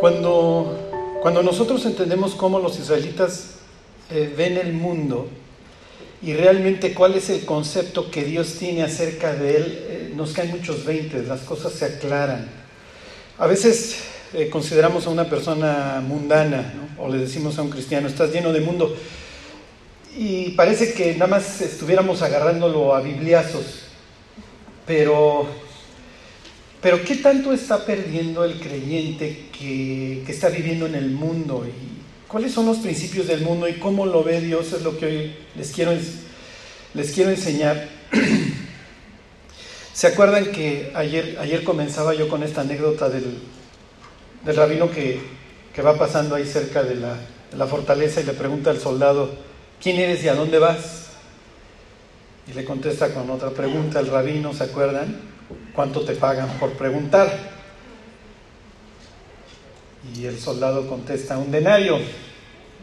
Cuando, cuando nosotros entendemos cómo los israelitas eh, ven el mundo y realmente cuál es el concepto que Dios tiene acerca de él, eh, nos caen muchos veintes, las cosas se aclaran. A veces eh, consideramos a una persona mundana, o le decimos a un cristiano, estás lleno de mundo, y parece que nada más estuviéramos agarrándolo a bibliazos, pero, pero ¿qué tanto está perdiendo el creyente que, que está viviendo en el mundo? ¿Y cuáles son los principios del mundo y cómo lo ve Dios? Es lo que hoy les quiero, les quiero enseñar. ¿Se acuerdan que ayer, ayer comenzaba yo con esta anécdota del, del rabino que, que, va pasando ahí cerca de la, la fortaleza y le pregunta al soldado, ¿quién eres y a dónde vas? Y le contesta con otra pregunta el rabino, ¿se acuerdan? ¿Cuánto te pagan por preguntar? Y el soldado contesta, un denario.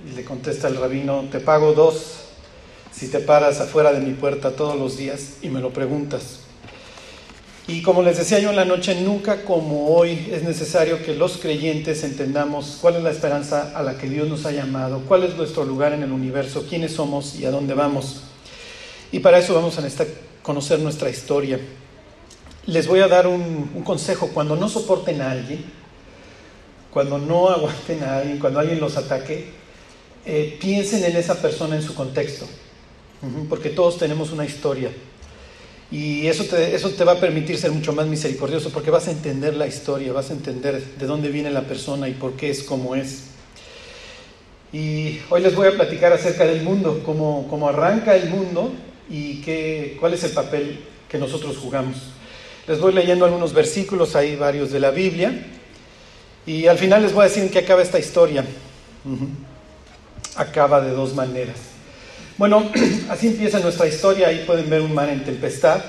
Y le contesta el rabino, te pago dos si te paras afuera de mi puerta todos los días y me lo preguntas. Y como les decía yo en la noche, nunca como hoy es necesario que los creyentes entendamos cuál es la esperanza a la que Dios nos ha llamado, cuál es nuestro lugar en el universo, quiénes somos y a dónde vamos. Y para eso vamos a conocer nuestra historia. Les voy a dar un, consejo. Cuando no soporten a alguien, cuando no aguanten a alguien, cuando alguien los ataque, eh, piensen en esa persona en su contexto. Porque todos tenemos una historia. Y eso te, eso te va a permitir ser mucho más misericordioso porque vas a entender la historia, vas a entender de dónde viene la persona y por qué es como es. Y hoy les voy a platicar acerca del mundo, cómo, cómo arranca el mundo y qué, cuál es el papel que nosotros jugamos. Les voy leyendo algunos versículos, hay varios de la Biblia, y al final les voy a decir en qué acaba esta historia. Acaba de dos maneras. Bueno, así empieza nuestra historia, ahí pueden ver un mar en tempestad.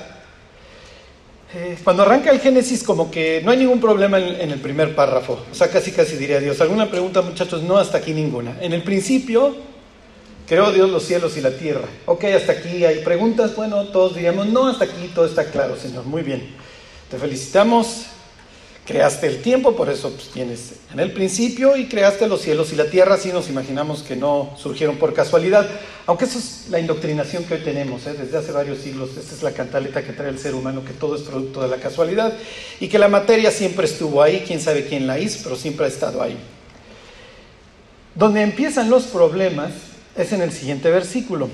Eh, cuando arranca el Génesis, como que no hay ningún problema en, en, el primer párrafo, o sea, casi casi diría Dios. ¿Alguna pregunta, muchachos? No, hasta aquí ninguna. En el principio, creó Dios los cielos y la tierra. Ok, hasta aquí hay preguntas. Bueno, todos diríamos, no, hasta aquí todo está claro, Señor. Muy bien. Te felicitamos. Creaste el tiempo, por eso pues, tienes en el principio y creaste los cielos y la tierra. Así nos imaginamos que no surgieron por casualidad. Aunque eso es la indoctrinación que hoy tenemos, ¿eh? desde hace varios siglos. Esta es la cantaleta que trae el ser humano, que todo es producto de la casualidad y que la materia siempre estuvo ahí. Quién sabe quién la hizo, pero siempre ha estado ahí. Donde empiezan los problemas es en el siguiente versículo.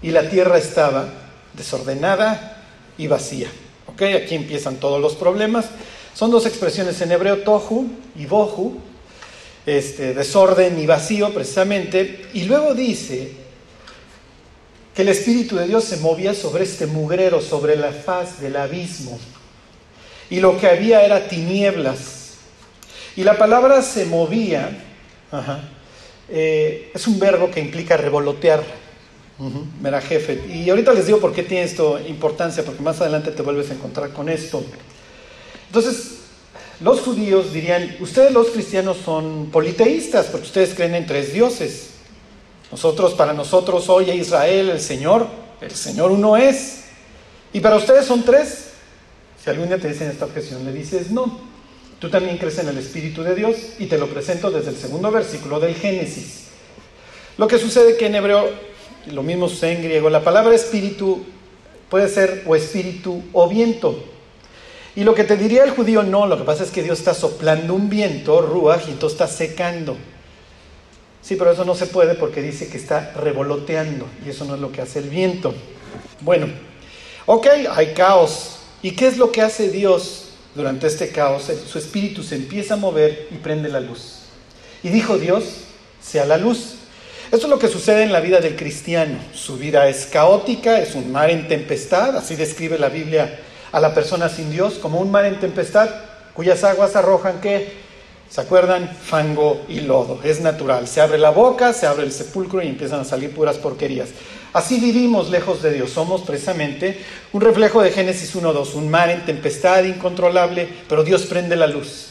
Y la tierra estaba desordenada y vacía. ¿Ok? Aquí empiezan todos los problemas. Son dos expresiones en hebreo, tohu y bohu, este, desorden y vacío precisamente. Y luego dice que el Espíritu de Dios se movía sobre este mugrero, sobre la faz del abismo. Y lo que había era tinieblas. Y la palabra se movía, eh, es un verbo que implica revolotear. Uh -huh, Y ahorita les digo por qué tiene esto importancia, porque más adelante te vuelves a encontrar con esto. Entonces, los judíos dirían, ustedes los cristianos son politeístas, porque ustedes creen en tres dioses. Nosotros, para nosotros, oye Israel, el Señor, el Señor uno es. Y para ustedes son tres. Si algún día te dicen esta objeción, le dices, no, Tú también crees en el Espíritu de Dios y te lo presento desde el segundo versículo del Génesis. Lo que sucede que en hebreo, lo mismo sucede en griego, la palabra espíritu puede ser o espíritu o viento. Y lo que te diría el judío, no, lo que pasa es que Dios está soplando un viento, ruaj, y entonces está secando. Sí, pero eso no se puede porque dice que está revoloteando y eso no es lo que hace el viento. Bueno, ok, hay caos. ¿Y qué es lo que hace Dios durante este caos, su espíritu se empieza a mover y prende la luz. Y dijo Dios, sea la luz. Esto es lo que sucede en la vida del cristiano. Su vida es caótica, es un mar en tempestad, así describe la Biblia a la persona sin Dios, como un mar en tempestad cuyas aguas arrojan que, ¿se acuerdan? Fango y lodo. Es natural. Se abre la boca, se abre el sepulcro y empiezan a salir puras porquerías. Así vivimos lejos de Dios. Somos precisamente un reflejo de Génesis 1.2, un mar en tempestad incontrolable, pero Dios prende la luz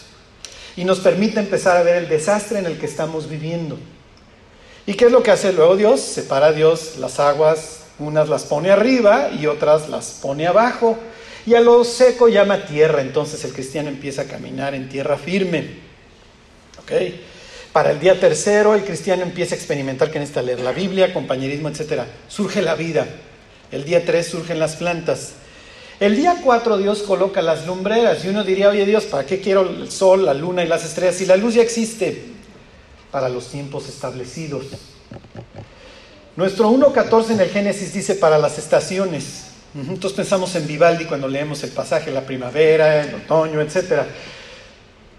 y nos permite empezar a ver el desastre en el que estamos viviendo. ¿Y qué es lo que hace luego Dios? Separa a Dios las aguas, unas las pone arriba y otras las pone abajo. Y a lo seco llama tierra, entonces el cristiano empieza a caminar en tierra firme. ¿Okay? Para el día tercero, el cristiano empieza a experimentar que necesita leer la Biblia, compañerismo, etc. Surge la vida. El día tres surgen las plantas. El día 4 Dios coloca las lumbreras y uno diría, oye Dios, ¿para qué quiero el sol, la luna y las estrellas si la luz ya existe? Para los tiempos establecidos. Nuestro 1.14 en el Génesis dice para las estaciones. Entonces pensamos en Vivaldi cuando leemos el pasaje, la primavera, el otoño, etc.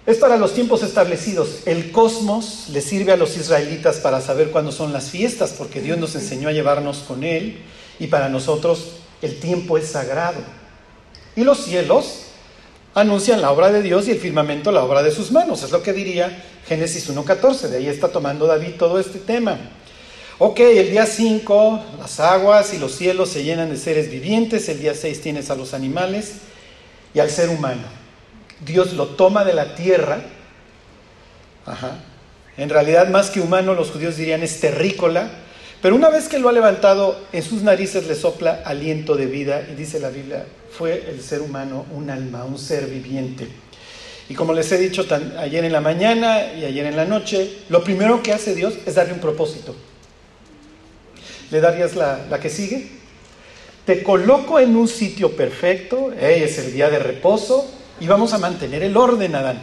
Es para los tiempos establecidos. El cosmos le sirve a los israelitas para saber cuándo son las fiestas, porque Dios nos enseñó a llevarnos con Él y para nosotros el tiempo es sagrado. Y los cielos anuncian la obra de Dios y el firmamento la obra de sus manos. Es lo que diría Génesis 1.14. De ahí está tomando David todo este tema. Ok, el día 5 las aguas y los cielos se llenan de seres vivientes. El día 6 tienes a los animales y al ser humano. Dios lo toma de la tierra. Ajá. En realidad, más que humano, los judíos dirían es terrícola pero una vez que lo ha levantado, en sus narices le sopla aliento de vida y dice la Biblia, fue el ser humano un alma, un ser viviente. Y como les he dicho ayer en la mañana y ayer en la noche, lo primero que hace Dios es darle un propósito. ¿Le darías la, la que sigue? Te coloco en un sitio perfecto, es el día de reposo, y vamos a mantener el orden, Adán.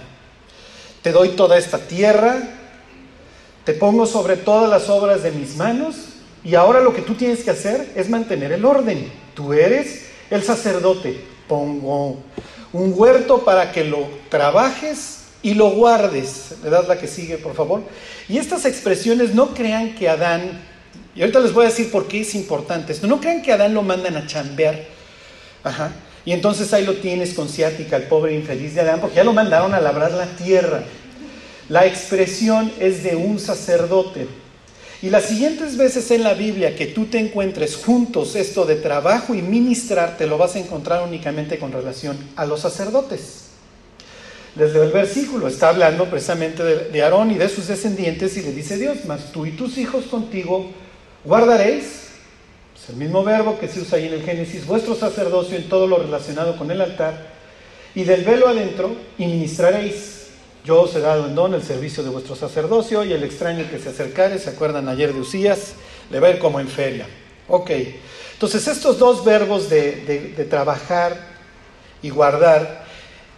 Te doy toda esta tierra, te pongo sobre todas las obras de mis manos y ahora lo que tú tienes que hacer es mantener el orden. Tú eres el sacerdote. Pongo un huerto para que lo trabajes y lo guardes. ¿Le das la que sigue, por favor? Y estas expresiones no crean que Adán, y ahorita les voy a decir por qué es importante esto, no crean que Adán lo mandan a chambear. Ajá. Y entonces ahí lo tienes con ciática, el pobre infeliz de Adán, porque ya lo mandaron a labrar la tierra. La expresión es de un sacerdote. Y las siguientes veces en la Biblia que tú te encuentres juntos esto de trabajo y ministrar, te lo vas a encontrar únicamente con relación a los sacerdotes. Desde el versículo está hablando precisamente de, Aarón y de sus descendientes y le dice Dios, mas tú y tus hijos contigo guardaréis, es el mismo verbo que se usa ahí en el Génesis, vuestro sacerdocio en todo lo relacionado con el altar, y del velo adentro y ministraréis yo os he dado en don el servicio de vuestro sacerdocio y el extraño que se acercare, ¿se acuerdan ayer de Usías? Le va a ir como en feria. Ok, entonces estos dos verbos de, de trabajar y guardar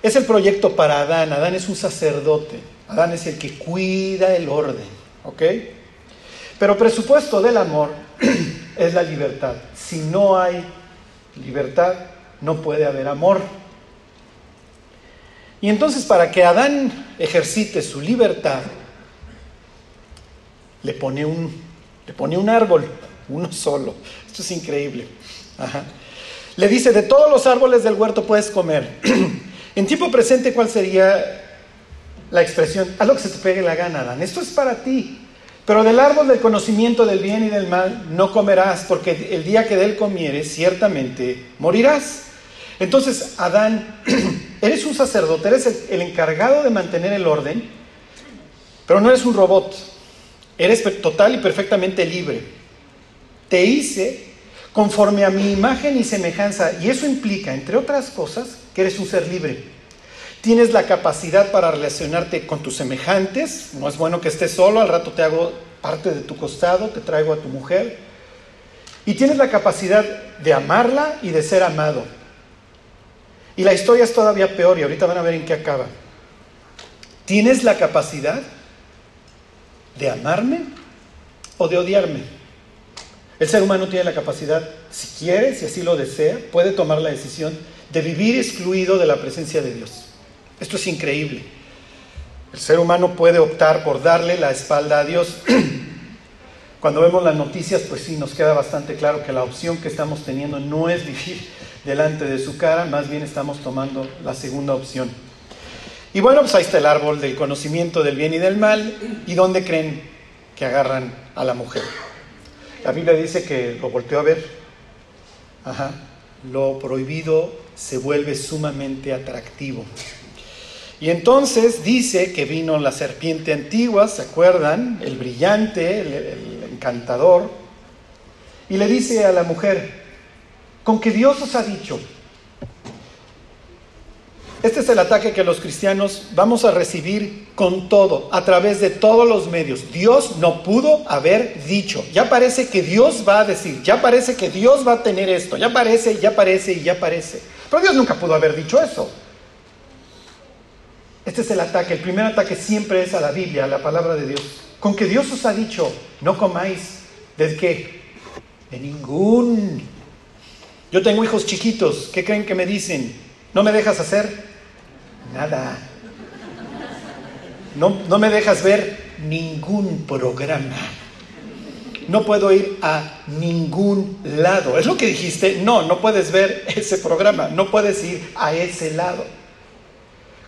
es el proyecto para Adán. Adán es un sacerdote. Adán es el que cuida el orden. ¿Ok? Pero presupuesto del amor es la libertad. Si no hay libertad, no puede haber amor. Y entonces para que Adán ejercite su libertad, le pone un, le pone un árbol, uno solo. Esto es increíble. Le dice, de todos los árboles del huerto puedes comer. en tiempo presente, ¿cuál sería la expresión? Haz lo que se te pegue la gana, Adán. Esto es para ti. Pero del árbol del conocimiento del bien y del mal no comerás, porque el día que de él comieres, ciertamente morirás. Entonces, Adán Eres un sacerdote, eres el, encargado de mantener el orden, pero no eres un robot. Eres total y perfectamente libre. Te hice conforme a mi imagen y semejanza, y eso implica, entre otras cosas, que eres un ser libre. Tienes la capacidad para relacionarte con tus semejantes. No es bueno que estés solo, al rato te hago parte de tu costado, te traigo a tu mujer. Y tienes la capacidad de amarla y de ser amado. Y la historia es todavía peor y ahorita van a ver en qué acaba. ¿Tienes la capacidad de amarme o de odiarme? El ser humano tiene la capacidad, si quiere, si así lo desea, puede tomar la decisión de vivir excluido de la presencia de Dios. Esto es increíble. El ser humano puede optar por darle la espalda a Dios. Cuando vemos las noticias, pues sí, nos queda bastante claro que la opción que estamos teniendo no es vivir delante de su cara, más bien estamos tomando la segunda opción. Y bueno, pues ahí está el árbol del conocimiento del bien y del mal. ¿Y dónde creen que agarran a la mujer? La Biblia dice que lo volteó a ver. Ajá. Lo prohibido se vuelve sumamente atractivo. Y entonces dice que vino la serpiente antigua, ¿se acuerdan? El brillante, el, el encantador. Y le dice a la mujer, con que Dios os ha dicho, Este es el ataque que los cristianos vamos a recibir con todo, a través de todos los medios. Dios no pudo haber dicho. Ya parece que Dios va a decir, ya parece que Dios va a tener esto, ya parece, ya parece y ya parece. Pero Dios nunca pudo haber dicho eso. Este es el ataque. El primer ataque siempre es a la Biblia, a la palabra de Dios. Con que Dios os ha dicho, no comáis. ¿De qué? De ningún. Yo tengo hijos chiquitos. ¿Qué creen que me dicen? ¿No me dejas hacer? Nada. No, no me dejas ver ningún programa. No puedo ir a ningún lado. ¿Es lo que dijiste? No, no puedes ver ese programa. No puedes ir a ese lado.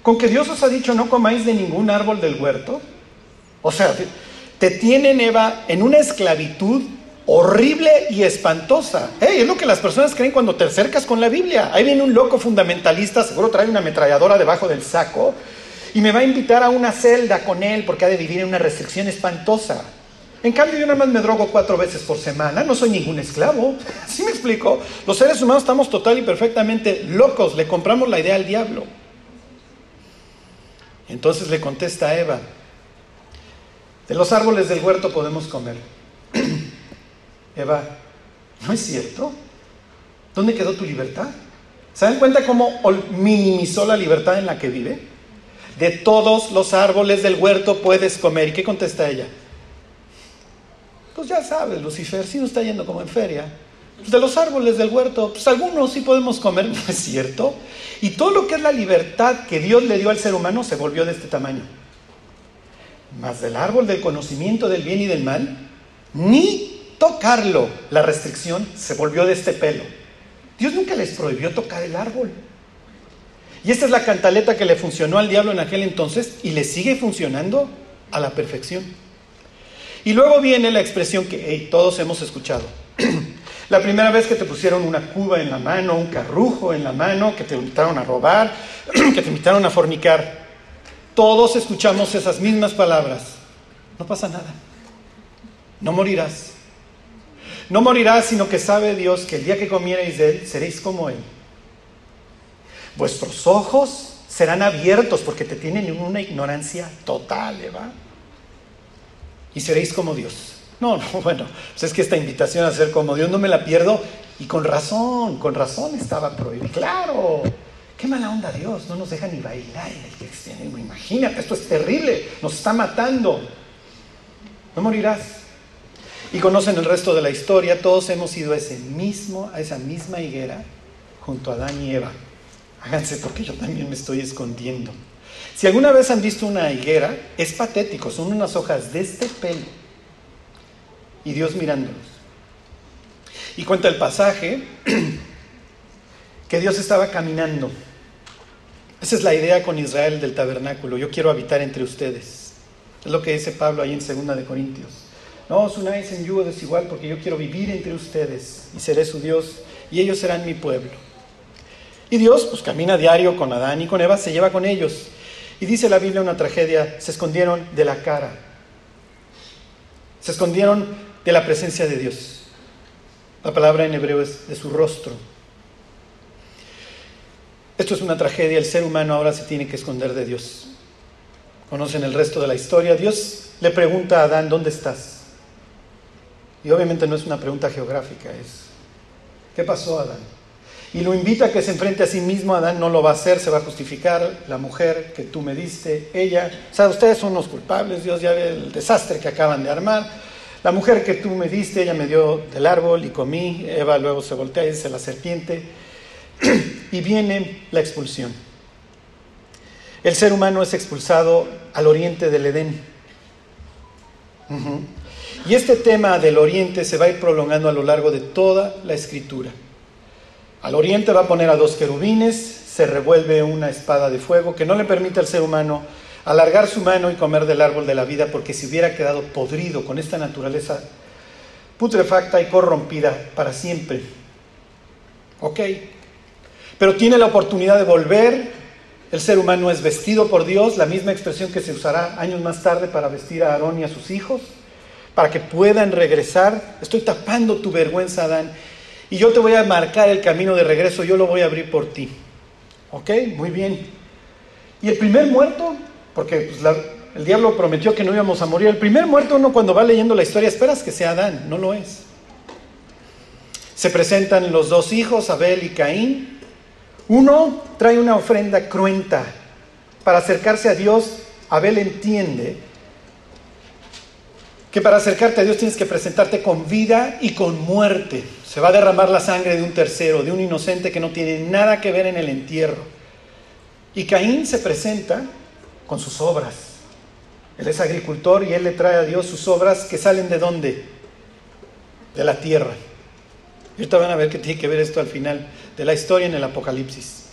Con que Dios os ha dicho no comáis de ningún árbol del huerto. O sea, te tienen, Eva, en una esclavitud horrible y espantosa. es lo que las personas creen cuando te acercas con la Biblia. Ahí viene un loco fundamentalista, seguro trae una ametralladora debajo del saco y me va a invitar a una celda con él porque ha de vivir en una restricción espantosa. En cambio, yo nada más me drogo cuatro veces por semana, no soy ningún esclavo. ¿Sí me explico? Los seres humanos estamos total y perfectamente locos, le compramos la idea al diablo. Entonces le contesta a Eva, de los árboles del huerto podemos comer. Eva, ¿no es cierto? ¿Dónde quedó tu libertad? ¿Se dan cuenta cómo minimizó la libertad en la que vive? De todos los árboles del huerto puedes comer. ¿Y qué contesta ella? Pues ya sabes, Lucifer, si no está yendo como en feria. Pues de los árboles del huerto, pues algunos sí podemos comer, ¿no es cierto? Y todo lo que es la libertad que Dios le dio al ser humano se volvió de este tamaño. Más del árbol del conocimiento del bien y del mal, ni tocarlo, la restricción se volvió de este pelo. Dios nunca les prohibió tocar el árbol. Y esta es la cantaleta que le funcionó al diablo en aquel entonces y le sigue funcionando a la perfección. Y luego viene la expresión que todos hemos escuchado. la primera vez que te pusieron una cuba en la mano, un carrujo en la mano, que te invitaron a robar, que te invitaron a fornicar. Todos escuchamos esas mismas palabras. No pasa nada. No morirás. No morirás, sino que sabe Dios que el día que comiereis de él, seréis como él. Vuestros ojos serán abiertos porque te tienen en una ignorancia total, Eva. Y seréis como Dios. No, no, bueno, pues es que esta invitación a ser como Dios no me la pierdo y con razón, con razón estaba prohibido. Claro, qué mala onda Dios, no nos deja ni bailar en el cristianismo. Imagínate, esto es terrible, nos está matando. No morirás, y conocen el resto de la historia, todos hemos ido a, ese mismo, a esa misma higuera junto a Adán y Eva. Háganse porque yo también me estoy escondiendo. Si alguna vez han visto una higuera, es patético, son unas hojas de este pelo y Dios mirándolos. Y cuenta el pasaje que Dios estaba caminando. Esa es la idea con Israel del tabernáculo. Yo quiero habitar entre ustedes. Es lo que dice Pablo ahí en 2 de Corintios. No os unáis en yugo desigual porque yo quiero vivir entre ustedes y seré su Dios y ellos serán mi pueblo. Y Dios, pues camina diario con Adán y con Eva, se lleva con ellos. Y dice la Biblia una tragedia, se escondieron de la cara. Se escondieron de la presencia de Dios. La palabra en hebreo es de su rostro. Esto es una tragedia, el ser humano ahora se tiene que esconder de Dios. Conocen el resto de la historia. Dios le pregunta a Adán, ¿dónde estás? Y obviamente no es una pregunta geográfica, es ¿qué pasó Adán? Y lo invita a que se enfrente a sí mismo, Adán no lo va a hacer, se va a justificar, la mujer que tú me diste, ella, o sea, ustedes son los culpables, Dios ya ve el desastre que acaban de armar, la mujer que tú me diste, ella me dio del árbol y comí, Eva luego se voltea y dice la serpiente, y viene la expulsión. El ser humano es expulsado al oriente del Edén. Y este tema del oriente se va a ir prolongando a lo largo de toda la escritura. Al oriente va a poner a dos querubines, se revuelve una espada de fuego que no le permite al ser humano alargar su mano y comer del árbol de la vida porque se hubiera quedado podrido con esta naturaleza putrefacta y corrompida para siempre. ¿Ok? Pero tiene la oportunidad de volver. El ser humano es vestido por Dios, la misma expresión que se usará años más tarde para vestir a Aarón y a sus hijos para que puedan regresar. Estoy tapando tu vergüenza, Adán. Y yo te voy a marcar el camino de regreso, yo lo voy a abrir por ti. ¿Ok? Muy bien. Y el primer muerto, porque pues, el diablo prometió que no íbamos a morir, el primer muerto uno cuando va leyendo la historia esperas que sea Adán, no lo es. Se presentan los dos hijos, Abel y Caín. Uno trae una ofrenda cruenta. Para acercarse a Dios, Abel entiende que para acercarte a Dios tienes que presentarte con vida y con muerte. Se va a derramar la sangre de un tercero, de un inocente que no tiene nada que ver en el entierro. Y Caín se presenta con sus obras. Él es agricultor y él le trae a Dios sus obras que salen de dónde? De la tierra. Y ahorita van a ver que tiene que ver esto al final de la historia en el Apocalipsis.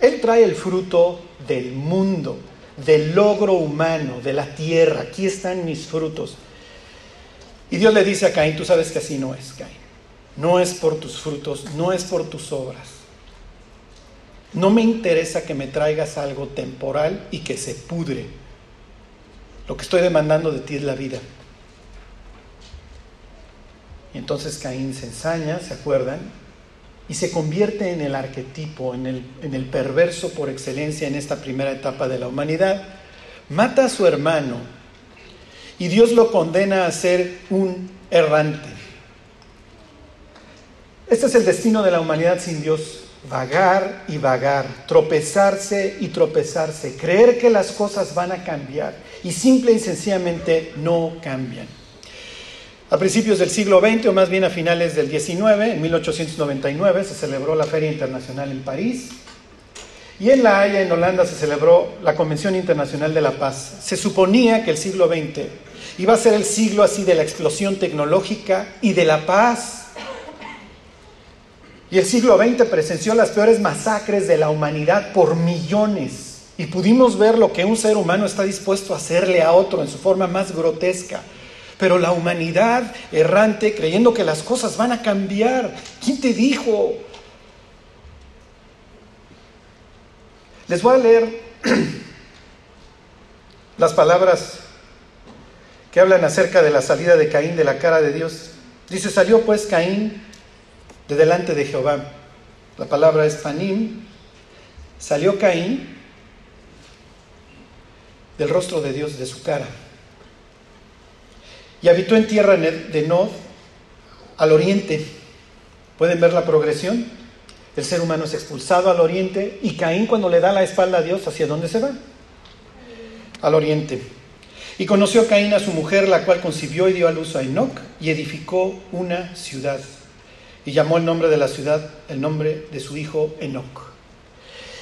Él trae el fruto del mundo del logro humano, de la tierra. Aquí están mis frutos. Y Dios le dice a Caín, tú sabes que así no es, Caín. No es por tus frutos, no es por tus obras. No me interesa que me traigas algo temporal y que se pudre. Lo que estoy demandando de ti es la vida. Y entonces Caín se ensaña, ¿se acuerdan? Y se convierte en el arquetipo, en el, perverso por excelencia en esta primera etapa de la humanidad, mata a su hermano y Dios lo condena a ser un errante. Este es el destino de la humanidad sin Dios, vagar y vagar, tropezarse y tropezarse, creer que las cosas van a cambiar y simple y sencillamente no cambian. A principios del siglo XX, o más bien a finales del XIX, en 1899, se celebró la Feria Internacional en París. Y en La Haya, en Holanda, se celebró la Convención Internacional de la Paz. Se suponía que el siglo XX iba a ser el siglo así de la explosión tecnológica y de la paz. Y el siglo XX presenció las peores masacres de la humanidad por millones. Y pudimos ver lo que un ser humano está dispuesto a hacerle a otro en su forma más grotesca. Pero la humanidad errante, creyendo que las cosas van a cambiar, ¿quién te dijo? Les voy a leer las palabras que hablan acerca de la salida de Caín de la cara de Dios. Dice, salió pues Caín de delante de Jehová. La palabra es panim. Salió Caín del rostro de Dios, de su cara y habitó en tierra de Nod al oriente. ¿Pueden ver la progresión? El ser humano es expulsado al oriente y Caín cuando le da la espalda a Dios, ¿hacia dónde se va? Al oriente. Y conoció Caín a su mujer, la cual concibió y dio a luz a Enoch y edificó una ciudad. Y llamó el nombre de la ciudad el nombre de su hijo Enoch.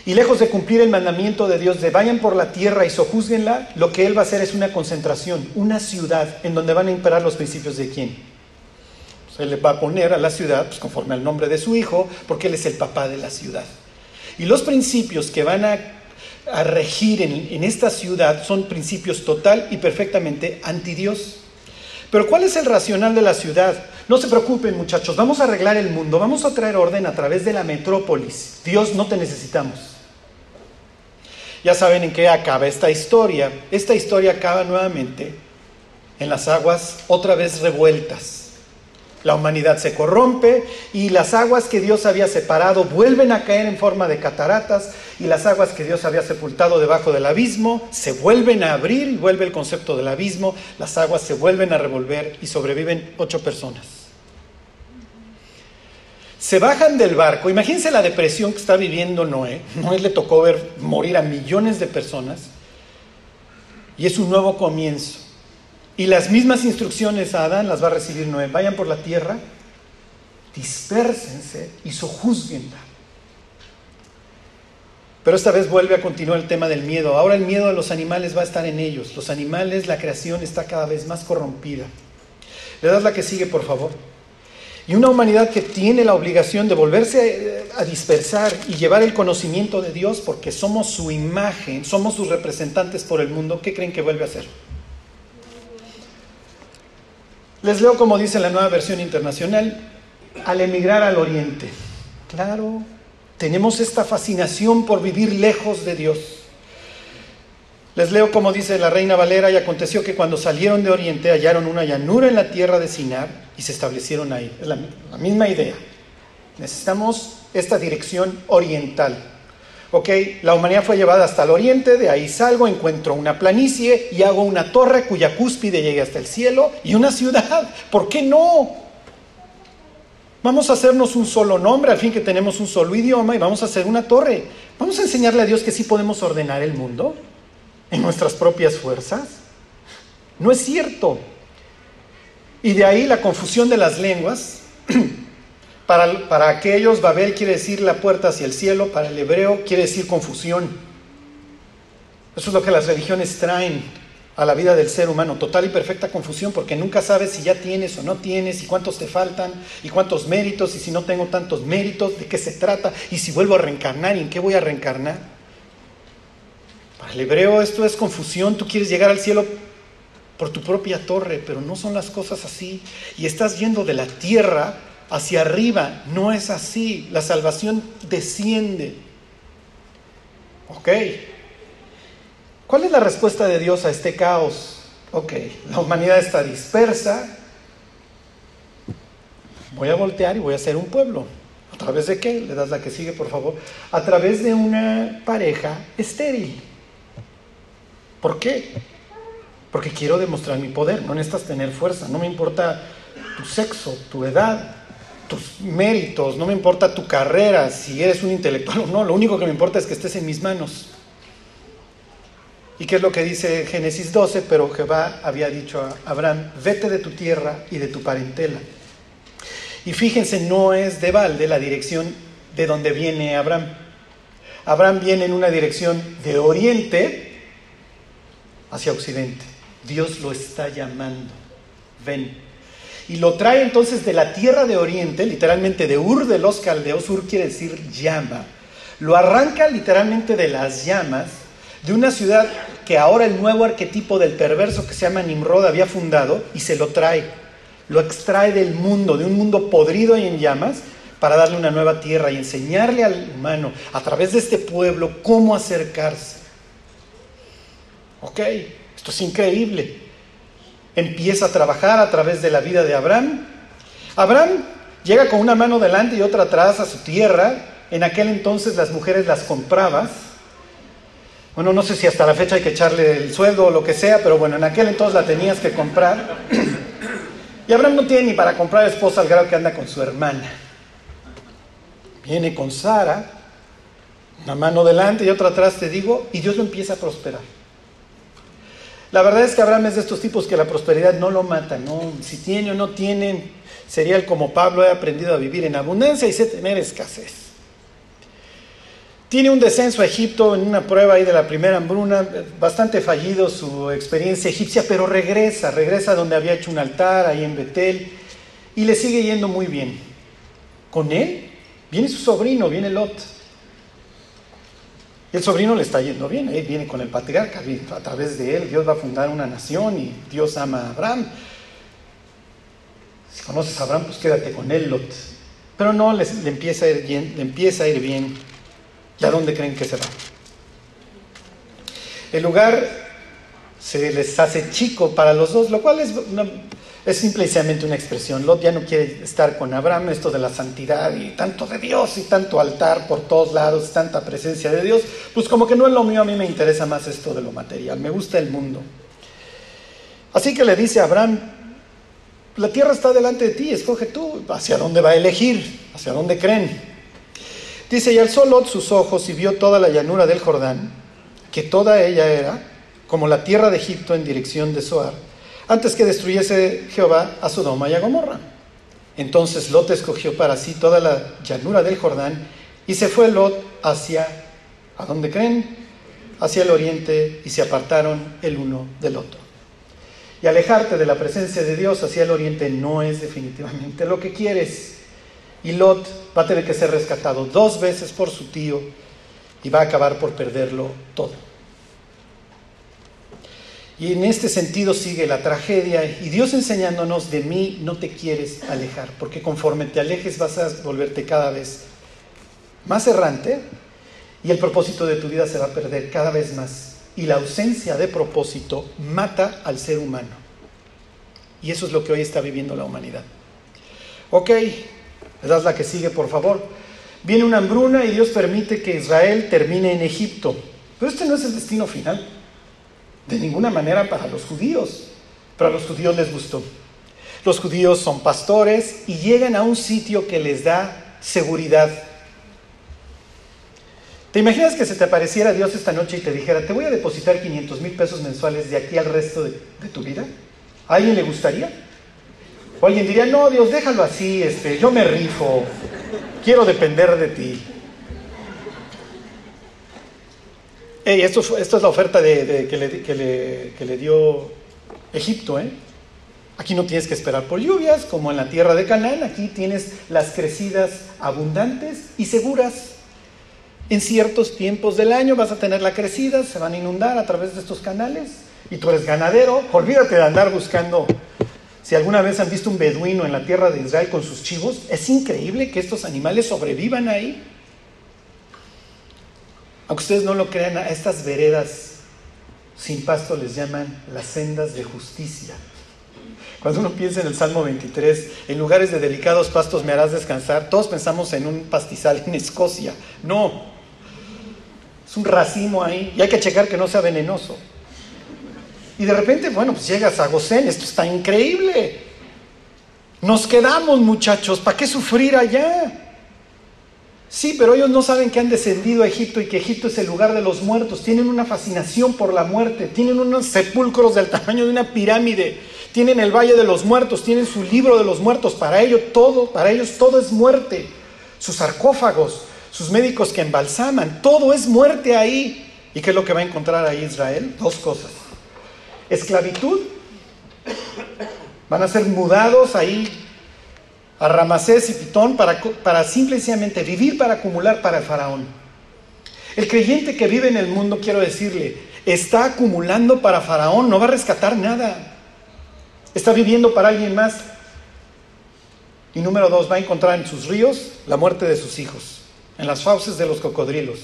Y lejos de cumplir el mandamiento de Dios de vayan por la tierra y sojuzguenla, lo que Él va a hacer es una concentración, una ciudad en donde van a imperar los principios de quién. Pues él le va a poner a la ciudad pues, conforme al nombre de su hijo, porque Él es el papá de la ciudad. Y los principios que van a, regir en, en esta ciudad son principios total y perfectamente anti Dios. Pero ¿cuál es el racional de la ciudad? No se preocupen muchachos, vamos a arreglar el mundo, vamos a traer orden a través de la metrópolis. Dios, no te necesitamos. Ya saben en qué acaba esta historia. Esta historia acaba nuevamente en las aguas otra vez revueltas. La humanidad se corrompe y las aguas que Dios había separado vuelven a caer en forma de cataratas y las aguas que Dios había sepultado debajo del abismo se vuelven a abrir y vuelve el concepto del abismo, las aguas se vuelven a revolver y sobreviven ocho personas. Se bajan del barco, imagínense la depresión que está viviendo Noé, Noé le tocó ver morir a millones de personas y es un nuevo comienzo. Y las mismas instrucciones a Adán las va a recibir Noé. Vayan por la tierra, dispérsense y sojuzguenla. Pero esta vez vuelve a continuar el tema del miedo. Ahora el miedo de los animales va a estar en ellos. Los animales, la creación está cada vez más corrompida. Le das la que sigue, por favor. Y una humanidad que tiene la obligación de volverse a dispersar y llevar el conocimiento de Dios porque somos su imagen, somos sus representantes por el mundo, ¿qué creen que vuelve a hacer? Les leo como dice la nueva versión internacional, al emigrar al oriente. Claro, tenemos esta fascinación por vivir lejos de Dios. Les leo como dice la reina Valera, y aconteció que cuando salieron de Oriente hallaron una llanura en la tierra de Sinar y se establecieron ahí. Es la, la misma idea. Necesitamos esta dirección oriental. Ok, la humanidad fue llevada hasta el oriente, de ahí salgo, encuentro una planicie y hago una torre cuya cúspide llegue hasta el cielo y una ciudad. ¿Por qué no? Vamos a hacernos un solo nombre, al fin que tenemos un solo idioma y vamos a hacer una torre. Vamos a enseñarle a Dios que sí podemos ordenar el mundo en nuestras propias fuerzas. No es cierto. Y de ahí la confusión de las lenguas. Para, para aquellos, Babel quiere decir la puerta hacia el cielo, para el hebreo quiere decir confusión. Eso es lo que las religiones traen a la vida del ser humano, total y perfecta confusión, porque nunca sabes si ya tienes o no tienes, y cuántos te faltan, y cuántos méritos, y si no tengo tantos méritos, de qué se trata, y si vuelvo a reencarnar, y en qué voy a reencarnar. Para el hebreo esto es confusión, tú quieres llegar al cielo por tu propia torre, pero no son las cosas así, y estás yendo de la tierra hacia arriba, no es así, la salvación desciende. ¿Ok? ¿Cuál es la respuesta de Dios a este caos? Ok, la humanidad está dispersa. Voy a voltear y voy a hacer un pueblo. ¿A través de qué? Le das la que sigue, por favor. A través de una pareja estéril. ¿Por qué? Porque quiero demostrar mi poder. No necesitas tener fuerza. No me importa tu sexo, tu edad, tus méritos. No me importa tu carrera, si eres un intelectual o no. Lo único que me importa es que estés en mis manos. ¿Y qué es lo que dice Génesis 12? Pero Jehová había dicho a Abraham, vete de tu tierra y de tu parentela. Y fíjense, no es de balde la dirección de donde viene Abraham. Abraham viene en una dirección de oriente hacia occidente. Dios lo está llamando. Ven. Y lo trae entonces de la tierra de oriente, literalmente de Ur de los Caldeos. Ur quiere decir llama. Lo arranca literalmente de las llamas de una ciudad que ahora el nuevo arquetipo del perverso que se llama Nimrod había fundado y se lo trae. Lo extrae del mundo, de un mundo podrido y en llamas, para darle una nueva tierra y enseñarle al humano a través de este pueblo cómo acercarse. Ok, esto es increíble. Empieza a trabajar a través de la vida de Abraham. Abraham llega con una mano delante y otra atrás a su tierra. En aquel entonces las mujeres las comprabas bueno, no sé si hasta la fecha hay que echarle el sueldo o lo que sea, pero bueno, en aquel entonces la tenías que comprar. Y Abraham no tiene ni para comprar esposa al grado que anda con su hermana. Viene con Sara, una mano delante y otra atrás, te digo, y Dios lo empieza a prosperar. La verdad es que Abraham es de estos tipos que la prosperidad no lo mata, ¿no? Si tiene o no tiene, sería el como Pablo, he aprendido a vivir en abundancia y sé tener escasez. Tiene un descenso a Egipto en una prueba ahí de la primera hambruna, bastante fallido su experiencia egipcia, pero regresa, regresa donde había hecho un altar, ahí en Betel, y le sigue yendo muy bien. Con él viene su sobrino, viene Lot. El sobrino le está yendo bien, él viene con el patriarca, a través de él Dios va a fundar una nación y Dios ama a Abraham. Si conoces a Abraham, pues quédate con él, Lot. Pero no, le, empieza a ir bien, le empieza a ir bien. ¿Y a dónde creen que se va? El lugar se les hace chico para los dos, lo cual es, es simplemente una expresión. Lot ya no quiere estar con Abraham, esto de la santidad y tanto de Dios y tanto altar por todos lados, tanta presencia de Dios, pues como que no es lo mío, a mí me interesa más esto de lo material, me gusta el mundo. Así que le dice a Abraham, la tierra está delante de ti, escoge tú hacia dónde va a elegir, hacia dónde creen. Dice, y alzó Lot sus ojos y vio toda la llanura del Jordán, que toda ella era como la tierra de Egipto en dirección de Zoar, antes que destruyese Jehová a Sodoma y a Gomorra. Entonces Lot escogió para sí toda la llanura del Jordán y se fue Lot hacia, ¿a dónde creen? Hacia el oriente y se apartaron el uno del otro. Y alejarte de la presencia de Dios hacia el oriente no es definitivamente lo que quieres. Y Lot va a tener que ser rescatado dos veces por su tío y va a acabar por perderlo todo. Y en este sentido sigue la tragedia y Dios enseñándonos de mí no te quieres alejar, porque conforme te alejes vas a volverte cada vez más errante y el propósito de tu vida se va a perder cada vez más. Y la ausencia de propósito mata al ser humano. Y eso es lo que hoy está viviendo la humanidad. Ok, le das la que sigue, por favor. Viene una hambruna y Dios permite que Israel termine en Egipto. Pero este no es el destino final. De ninguna manera para los judíos. Pero a los judíos les gustó. Los judíos son pastores y llegan a un sitio que les da seguridad. ¿Te imaginas que se te apareciera Dios esta noche y te dijera, te voy a depositar 500 mil pesos mensuales de aquí al resto de, tu vida? ¿A alguien le gustaría? O alguien diría, no, Dios, déjalo así, este, yo me rifo, quiero depender de ti. Esto, esto, es la oferta de, que, le, que, le, dio Egipto. ¿eh? Aquí no tienes que esperar por lluvias, como en la tierra de Canaán. Aquí tienes las crecidas abundantes y seguras. En ciertos tiempos del año vas a tener la crecida, se van a inundar a través de estos canales. Y tú eres ganadero, olvídate de andar buscando. Si alguna vez han visto un beduino en la tierra de Israel con sus chivos, es increíble que estos animales sobrevivan ahí. Aunque ustedes no lo crean, a estas veredas sin pasto les llaman las sendas de justicia. Cuando uno piensa en el Salmo 23, en lugares de delicados pastos me harás descansar, todos pensamos en un pastizal en Escocia. No, es un racimo ahí y hay que checar que no sea venenoso. Y de repente, bueno, pues llegas a Gosén, esto está increíble. Nos quedamos muchachos, ¿para qué sufrir allá? Sí, pero ellos no saben que han descendido a Egipto y que Egipto es el lugar de los muertos. Tienen una fascinación por la muerte. Tienen unos sepulcros del tamaño de una pirámide. Tienen el valle de los muertos. Tienen su libro de los muertos. Para ellos todo, para ellos todo es muerte. Sus sarcófagos, sus médicos que embalsaman, todo es muerte ahí. ¿Y qué es lo que va a encontrar ahí Israel? Dos cosas. Esclavitud. Van a ser mudados ahí a Ramasés y Pitón para, para simplemente vivir para acumular para el faraón. El creyente que vive en el mundo, quiero decirle, está acumulando para faraón, no va a rescatar nada. Está viviendo para alguien más. Y número dos, va a encontrar en sus ríos la muerte de sus hijos, en las fauces de los cocodrilos.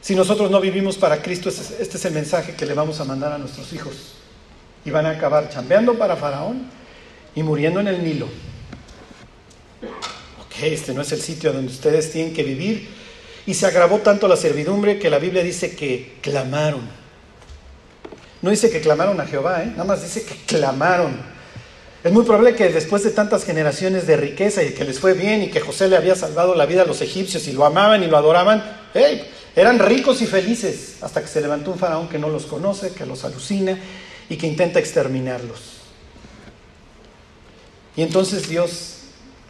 Si nosotros no vivimos para Cristo, este, este es el mensaje que le vamos a mandar a nuestros hijos. Y van a acabar chambeando para Faraón y muriendo en el Nilo. Ok, este no es el sitio donde ustedes tienen que vivir. Y se agravó tanto la servidumbre que la Biblia dice que clamaron. No dice que clamaron a Jehová, ¿eh? nada más dice que clamaron. Es muy probable que después de tantas generaciones de riqueza y que les fue bien y que José le había salvado la vida a los egipcios y lo amaban y lo adoraban, eran ricos y felices hasta que se levantó un faraón que no los conoce, que los alucina y que intenta exterminarlos. Y entonces Dios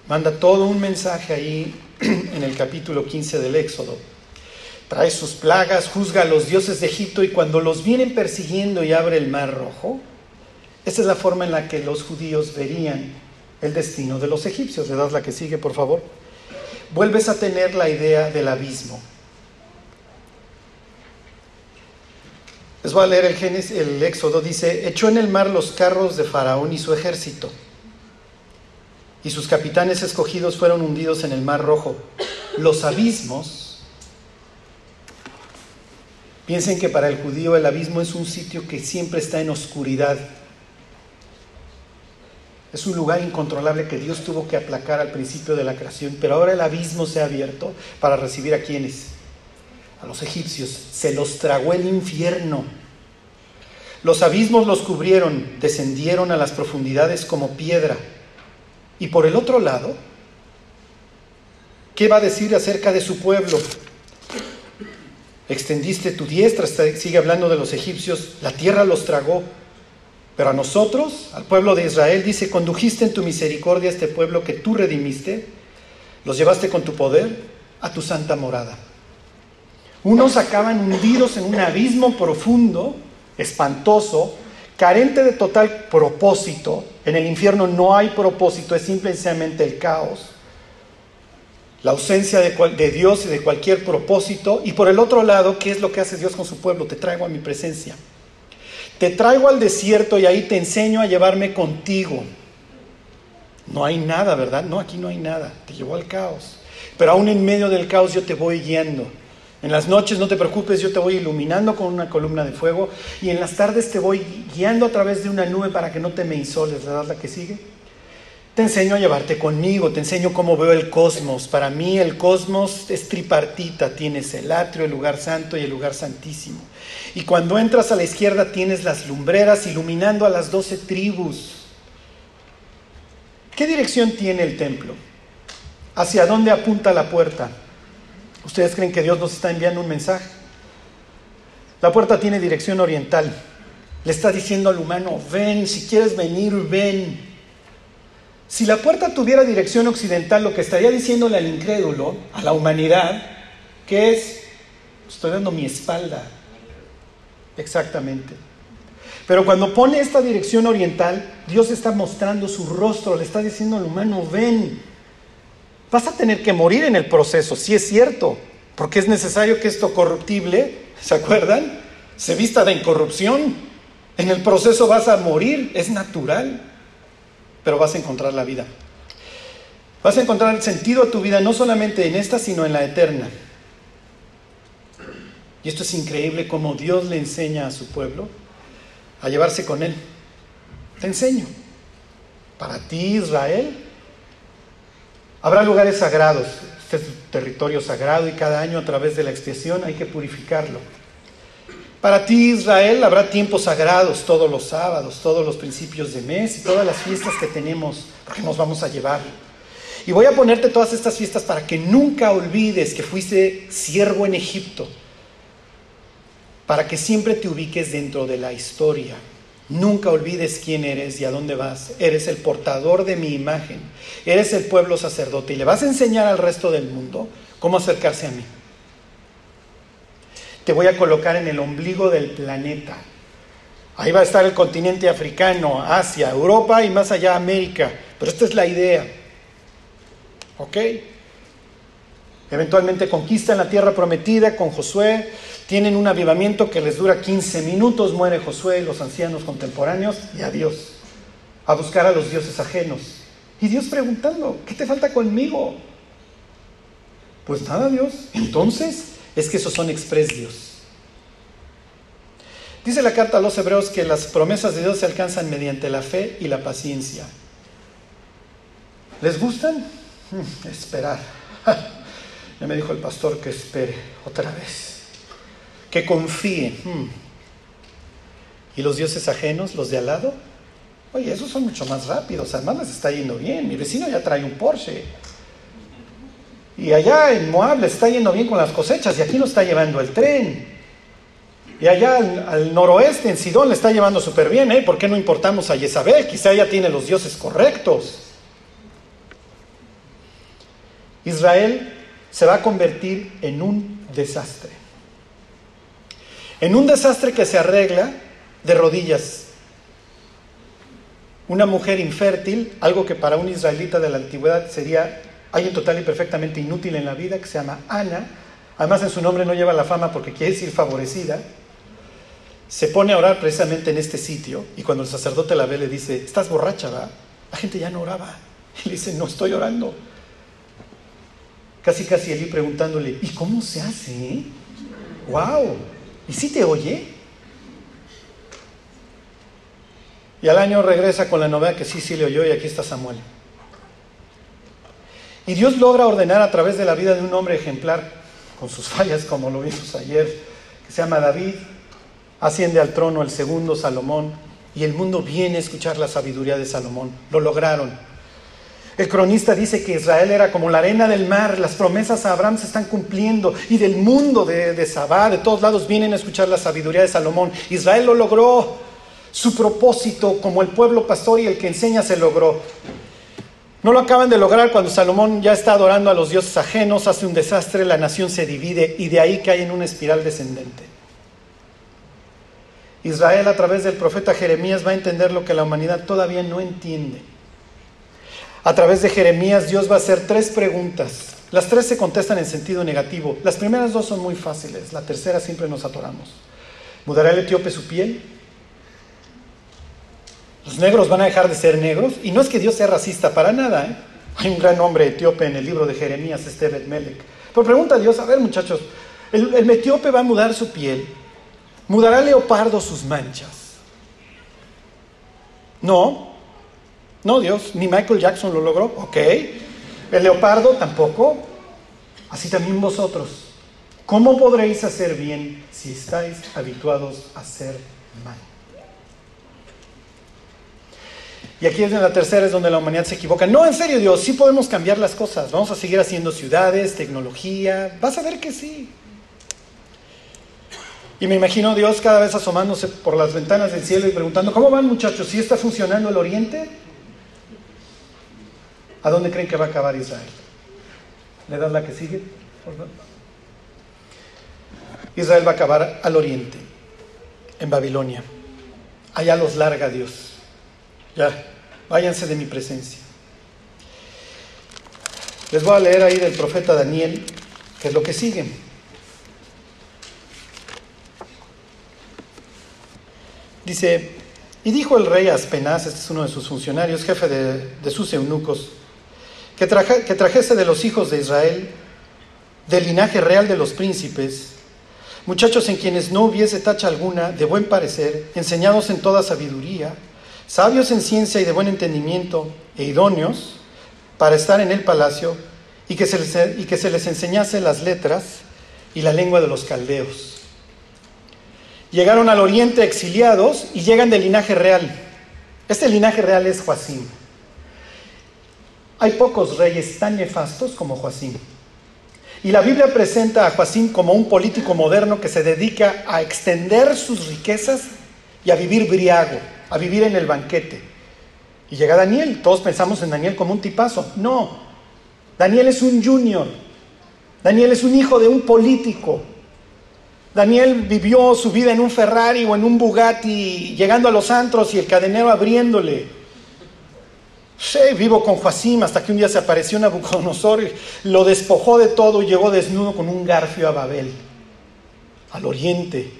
manda todo un mensaje ahí en el capítulo 15 del Éxodo. Trae sus plagas, juzga a los dioses de Egipto y cuando los vienen persiguiendo y abre el mar rojo, esa es la forma en la que los judíos verían el destino de los egipcios. Le das la que sigue, por favor. Vuelves a tener la idea del abismo. Les voy a leer el, Génesis, el Éxodo. Dice, echó en el mar los carros de Faraón y su ejército y sus capitanes escogidos fueron hundidos en el Mar Rojo. Los abismos, piensen que para el judío el abismo es un sitio que siempre está en oscuridad. Es un lugar incontrolable que Dios tuvo que aplacar al principio de la creación, pero ahora el abismo se ha abierto para recibir a quienes, a los egipcios, se los tragó el infierno. Los abismos los cubrieron, descendieron a las profundidades como piedra. Y por el otro lado, ¿qué va a decir acerca de su pueblo? Extendiste tu diestra, sigue hablando de los egipcios, la tierra los tragó. Pero a nosotros, al pueblo de Israel, dice, condujiste en tu misericordia a este pueblo que tú redimiste, los llevaste con tu poder a tu santa morada. Unos acaban hundidos en un abismo profundo, espantoso, carente de total propósito. En el infierno no hay propósito, es simplemente el caos. La ausencia de, Dios y de cualquier propósito. Y por el otro lado, ¿qué es lo que hace Dios con su pueblo? Te traigo a mi presencia. Te traigo al desierto y ahí te enseño a llevarme contigo. No hay nada, ¿verdad? No, aquí no hay nada. Te llevó al caos. Pero aún en medio del caos yo te voy guiando. En las noches no te preocupes, yo te voy iluminando con una columna de fuego y en las tardes te voy guiando a través de una nube para que no te me insoles, ¿verdad la que sigue? Te enseño a llevarte conmigo, te enseño cómo veo el cosmos. Para mí el cosmos es tripartita, tienes el atrio, el lugar santo y el lugar santísimo. Y cuando entras a la izquierda tienes las lumbreras iluminando a las doce tribus. ¿Qué dirección tiene el templo? ¿Hacia dónde apunta la puerta? ¿Ustedes creen que Dios nos está enviando un mensaje? La puerta tiene dirección oriental. Le está diciendo al humano, ven, si quieres venir, ven. Si la puerta tuviera dirección occidental, lo que estaría diciéndole al incrédulo, a la humanidad, que es, estoy dando mi espalda. Exactamente. Pero cuando pone esta dirección oriental, Dios está mostrando su rostro, le está diciendo al humano, ven, vas a tener que morir en el proceso, sí es cierto, porque es necesario que esto corruptible, ¿se acuerdan? Se vista de incorrupción. En el proceso vas a morir, es natural pero vas a encontrar la vida. Vas a encontrar el sentido a tu vida no solamente en esta, sino en la eterna. Y esto es increíble como Dios le enseña a su pueblo a llevarse con Él. Te enseño. Para ti, Israel, habrá lugares sagrados. Este es territorio sagrado y cada año a través de la expiación hay que purificarlo. Para ti, Israel, habrá tiempos sagrados todos los sábados, todos los principios de mes y todas las fiestas que tenemos, porque nos vamos a llevar. Y voy a ponerte todas estas fiestas para que nunca olvides que fuiste siervo en Egipto, para que siempre te ubiques dentro de la historia. Nunca olvides quién eres y a dónde vas. Eres el portador de mi imagen. Eres el pueblo sacerdote y le vas a enseñar al resto del mundo cómo acercarse a mí. Te voy a colocar en el ombligo del planeta. Ahí va a estar el continente africano, Asia, Europa y más allá América. Pero esta es la idea. ¿Ok? Eventualmente conquistan la tierra prometida con Josué, tienen un avivamiento que les dura 15 minutos, muere Josué y los ancianos contemporáneos y adiós, a buscar a los dioses ajenos. Y Dios preguntando, ¿qué te falta conmigo? Pues nada, Dios. Entonces, es que esos son expres Dios. Dice la carta a los hebreos que las promesas de Dios se alcanzan mediante la fe y la paciencia. ¿Les gustan? Hmm, esperar. ya me dijo el pastor que espere otra vez. Que confíe. Hmm. ¿Y los dioses ajenos, los de al lado? Oye, esos son mucho más rápidos. Además les está yendo bien. Mi vecino ya trae un Porsche. Y allá en Moab le está yendo bien con las cosechas y aquí nos está llevando el tren. Y allá al, noroeste, en Sidón, le está llevando súper bien, ¿eh? ¿Por qué no importamos a Jezabel? Quizá ella tiene los dioses correctos. Israel se va a convertir en un desastre. En un desastre que se arregla de rodillas. Una mujer infértil, algo que para un israelita de la antigüedad sería alguien total y perfectamente inútil en la vida que se llama Ana, además en su nombre no lleva la fama porque quiere decir favorecida, se pone a orar precisamente en este sitio y cuando el sacerdote la ve le dice, estás borracha, ¿va? La gente ya no oraba. Y le dice, no estoy orando. Casi, casi allí preguntándole, ¿y cómo se hace? ¡Wow! ¿Y si te oye? Y al año regresa con la novedad que sí, sí le oyó y aquí está Samuel. Y Dios logra ordenar a través de la vida de un hombre ejemplar, con sus fallas, como lo vimos ayer, que se llama David, asciende al trono el segundo Salomón, y el mundo viene a escuchar la sabiduría de Salomón. Lo lograron. El cronista dice que Israel era como la arena del mar, las promesas a Abraham se están cumpliendo y del mundo de, de Sabá, de todos lados vienen a escuchar la sabiduría de Salomón. Israel lo logró, su propósito como el pueblo pastor y el que enseña se logró. No lo acaban de lograr cuando Salomón ya está adorando a los dioses ajenos, hace un desastre, la nación se divide y de ahí cae en una espiral descendente. Israel a través del profeta Jeremías va a entender lo que la humanidad todavía no entiende. A través de Jeremías Dios va a hacer tres preguntas. Las tres se contestan en sentido negativo. Las primeras dos son muy fáciles, la tercera siempre nos atoramos. ¿Mudará el etíope su piel? Los negros van a dejar de ser negros. Y no es que Dios sea racista para nada. ¿eh? Hay un gran hombre etíope en el libro de Jeremías, Estebet Melech. Pero pregunta a Dios, a ver muchachos, el, el etíope va a mudar su piel. ¿Mudará leopardo sus manchas? No. No, Dios, ni Michael Jackson lo logró. Ok. El leopardo tampoco. Así también vosotros. ¿Cómo podréis hacer bien si estáis habituados a hacer mal? Y aquí es en la tercera es donde la humanidad se equivoca. No, en serio, Dios, sí podemos cambiar las cosas. Vamos a seguir haciendo ciudades, tecnología. Vas a ver que sí. Y me imagino Dios cada vez asomándose por las ventanas del cielo y preguntando, ¿cómo van muchachos? ¿Sí está funcionando el oriente? ¿A dónde creen que va a acabar Israel? ¿Le das la que sigue? Israel va a acabar al oriente, en Babilonia. Allá los larga Dios. Ya, váyanse de mi presencia. Les voy a leer ahí del profeta Daniel, que es lo que sigue. Dice, y dijo el rey Aspenaz, este es uno de sus funcionarios, jefe de, sus eunucos, que, trajese de los hijos de Israel, del linaje real de los príncipes, muchachos en quienes no hubiese tacha alguna, de buen parecer, enseñados en toda sabiduría, sabios en ciencia y de buen entendimiento, e idóneos para estar en el palacio, y que se les, y que se les enseñase las letras y la lengua de los caldeos. Llegaron al oriente exiliados y llegan del linaje real. Este linaje real es Joacim. Hay pocos reyes tan nefastos como Joacim. Y la Biblia presenta a Joacim como un político moderno que se dedica a extender sus riquezas y a vivir briago, a vivir en el banquete. Y llega Daniel, todos pensamos en Daniel como un tipazo. No, Daniel es un junior. Daniel es un hijo de un político, Daniel vivió su vida en un Ferrari o en un Bugatti, llegando a los antros y el cadenero abriéndole. Vivo con Joacim hasta que un día se apareció Nabucodonosor, lo despojó de todo y llegó desnudo con un garfio a Babel, al oriente,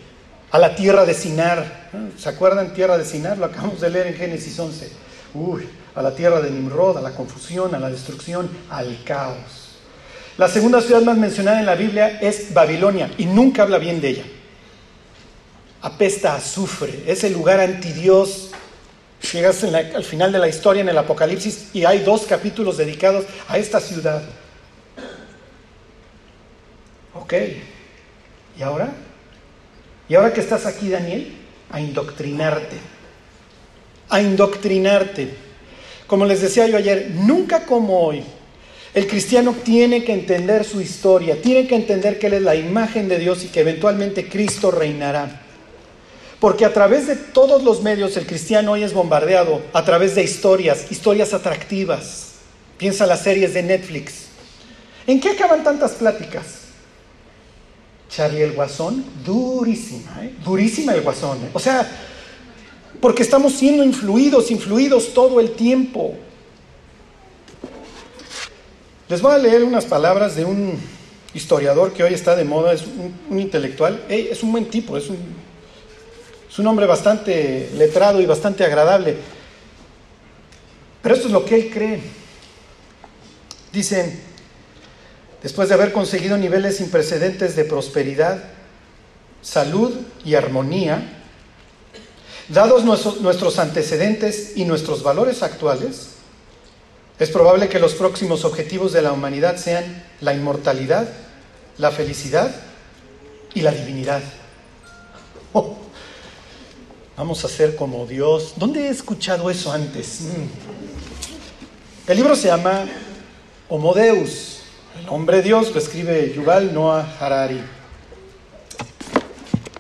a la tierra de Sinar. ¿Se acuerdan tierra de Sinar? Lo acabamos de leer en Génesis 11. Uy, a la tierra de Nimrod, a la confusión, a la destrucción, al caos. La segunda ciudad más mencionada en la Biblia es Babilonia y nunca habla bien de ella. Apesta a azufre, es el lugar antidios. Llegas al final de la historia en el Apocalipsis y hay dos capítulos dedicados a esta ciudad. Ok, ¿y ahora? ¿Y ahora que estás aquí, Daniel? A indoctrinarte. A indoctrinarte. Como les decía yo ayer, nunca como hoy el cristiano tiene que entender su historia, tiene que entender que Él es la imagen de Dios y que eventualmente Cristo reinará. Porque a través de todos los medios el cristiano hoy es bombardeado, a través de historias, historias atractivas. Piensa las series de Netflix. ¿En qué acaban tantas pláticas? Charlie el Guasón, durísima, ¿eh? durísima el Guasón. ¿eh? O sea, porque estamos siendo influidos, influidos todo el tiempo. Les voy a leer unas palabras de un historiador que hoy está de moda, es un, intelectual, es un buen tipo, es un, es un hombre bastante letrado y bastante agradable. Pero esto es lo que él cree. Dice, después de haber conseguido niveles sin precedentes de prosperidad, salud y armonía, dados nuestros antecedentes y nuestros valores actuales, es probable que los próximos objetivos de la humanidad sean la inmortalidad, la felicidad y la divinidad. Oh, vamos a ser como Dios. ¿Dónde he escuchado eso antes? Mm. El libro se llama Homo Deus. El hombre Dios lo escribe Yuval Noah Harari.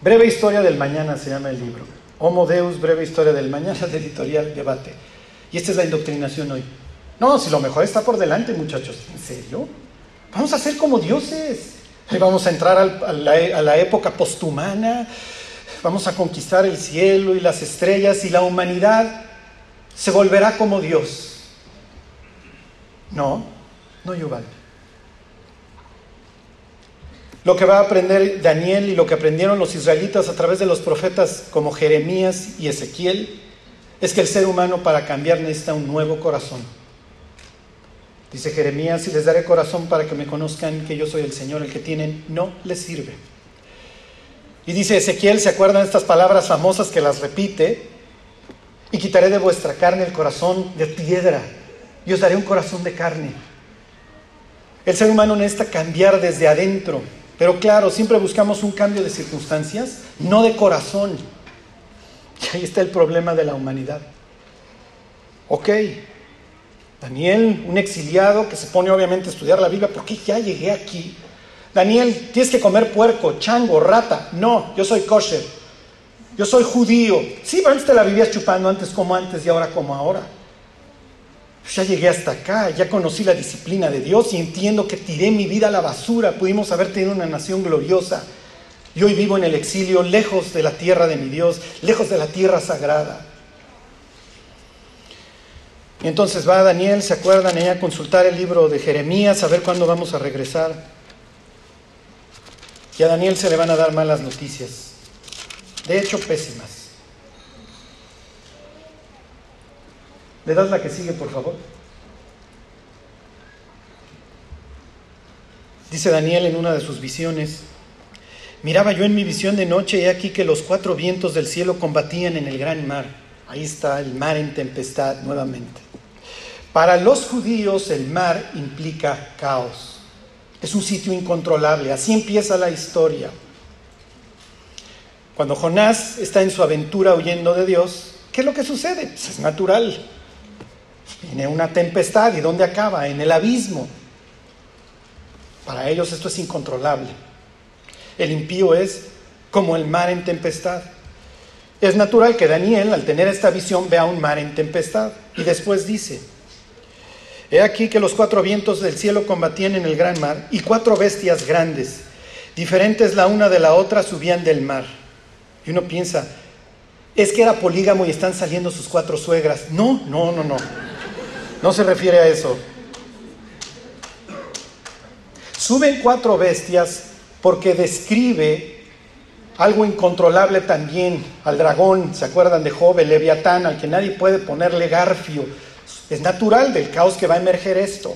Breve historia del mañana se llama el libro. Homo Deus, breve historia del mañana de editorial Debate. Y esta es la indoctrinación hoy. No, si lo mejor está por delante, muchachos. ¿En serio? Vamos a ser como dioses. Vamos a entrar a la, época posthumana. Vamos a conquistar el cielo y las estrellas y la humanidad se volverá como Dios. No, no Yuval. Lo que va a aprender Daniel y lo que aprendieron los israelitas a través de los profetas como Jeremías y Ezequiel es que el ser humano para cambiar necesita un nuevo corazón. Dice Jeremías, si les daré corazón para que me conozcan que yo soy el Señor, el que tienen, no les sirve. Y dice Ezequiel, ¿se acuerdan estas palabras famosas que las repite? Y quitaré de vuestra carne el corazón de piedra y os daré un corazón de carne. El ser humano necesita cambiar desde adentro, pero claro, siempre buscamos un cambio de circunstancias, no de corazón. Y ahí está el problema de la humanidad. Ok, Daniel, un exiliado que se pone obviamente a estudiar la Biblia, ¿por qué ya llegué aquí? Daniel, tienes que comer puerco, chango, rata. No, yo soy kosher. Yo soy judío. Sí, pero antes te la vivías chupando antes como antes y ahora como ahora. Pues ya llegué hasta acá, ya conocí la disciplina de Dios y entiendo que tiré mi vida a la basura. Pudimos haber tenido una nación gloriosa. Y hoy vivo en el exilio, lejos de la tierra de mi Dios, lejos de la tierra sagrada. Y entonces va Daniel, ¿se acuerdan? a consultar el libro de Jeremías, a ver cuándo vamos a regresar. Y a Daniel se le van a dar malas noticias. De hecho, pésimas. ¿Le das la que sigue, por favor? Dice Daniel en una de sus visiones, miraba yo en mi visión de noche y aquí que los cuatro vientos del cielo combatían en el gran mar. Ahí está el mar en tempestad nuevamente. Para los judíos el mar implica caos. Es un sitio incontrolable. Así empieza la historia. Cuando Jonás está en su aventura huyendo de Dios, ¿qué es lo que sucede? Pues es natural. Viene una tempestad y ¿dónde acaba? En el abismo. Para ellos esto es incontrolable. El impío es como el mar en tempestad. Es natural que Daniel, al tener esta visión, vea un mar en tempestad. Y después dice, He aquí que los cuatro vientos del cielo combatían en el gran mar y cuatro bestias grandes, diferentes la una de la otra, subían del mar. Y uno piensa, es que era polígamo y están saliendo sus cuatro suegras. No, no, no, no. No se refiere a eso. Suben cuatro bestias porque describe algo incontrolable también al dragón. ¿Se acuerdan de Job, el leviatán, al que nadie puede ponerle garfio? Es natural del caos que va a emerger esto.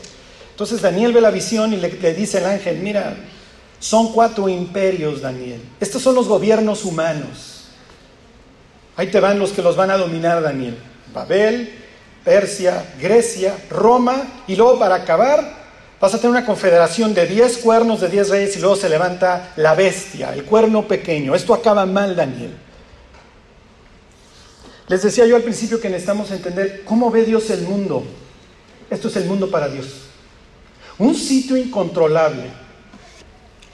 Entonces Daniel ve la visión y le, dice al ángel, mira, son cuatro imperios, Daniel. Estos son los gobiernos humanos. Ahí te van los que los van a dominar, Daniel. Babel, Persia, Grecia, Roma, y luego para acabar vas a tener una confederación de diez cuernos de diez reyes y luego se levanta la bestia, el cuerno pequeño. Esto acaba mal, Daniel. Les decía yo al principio que necesitamos entender cómo ve Dios el mundo. Esto es el mundo para Dios. Un sitio incontrolable.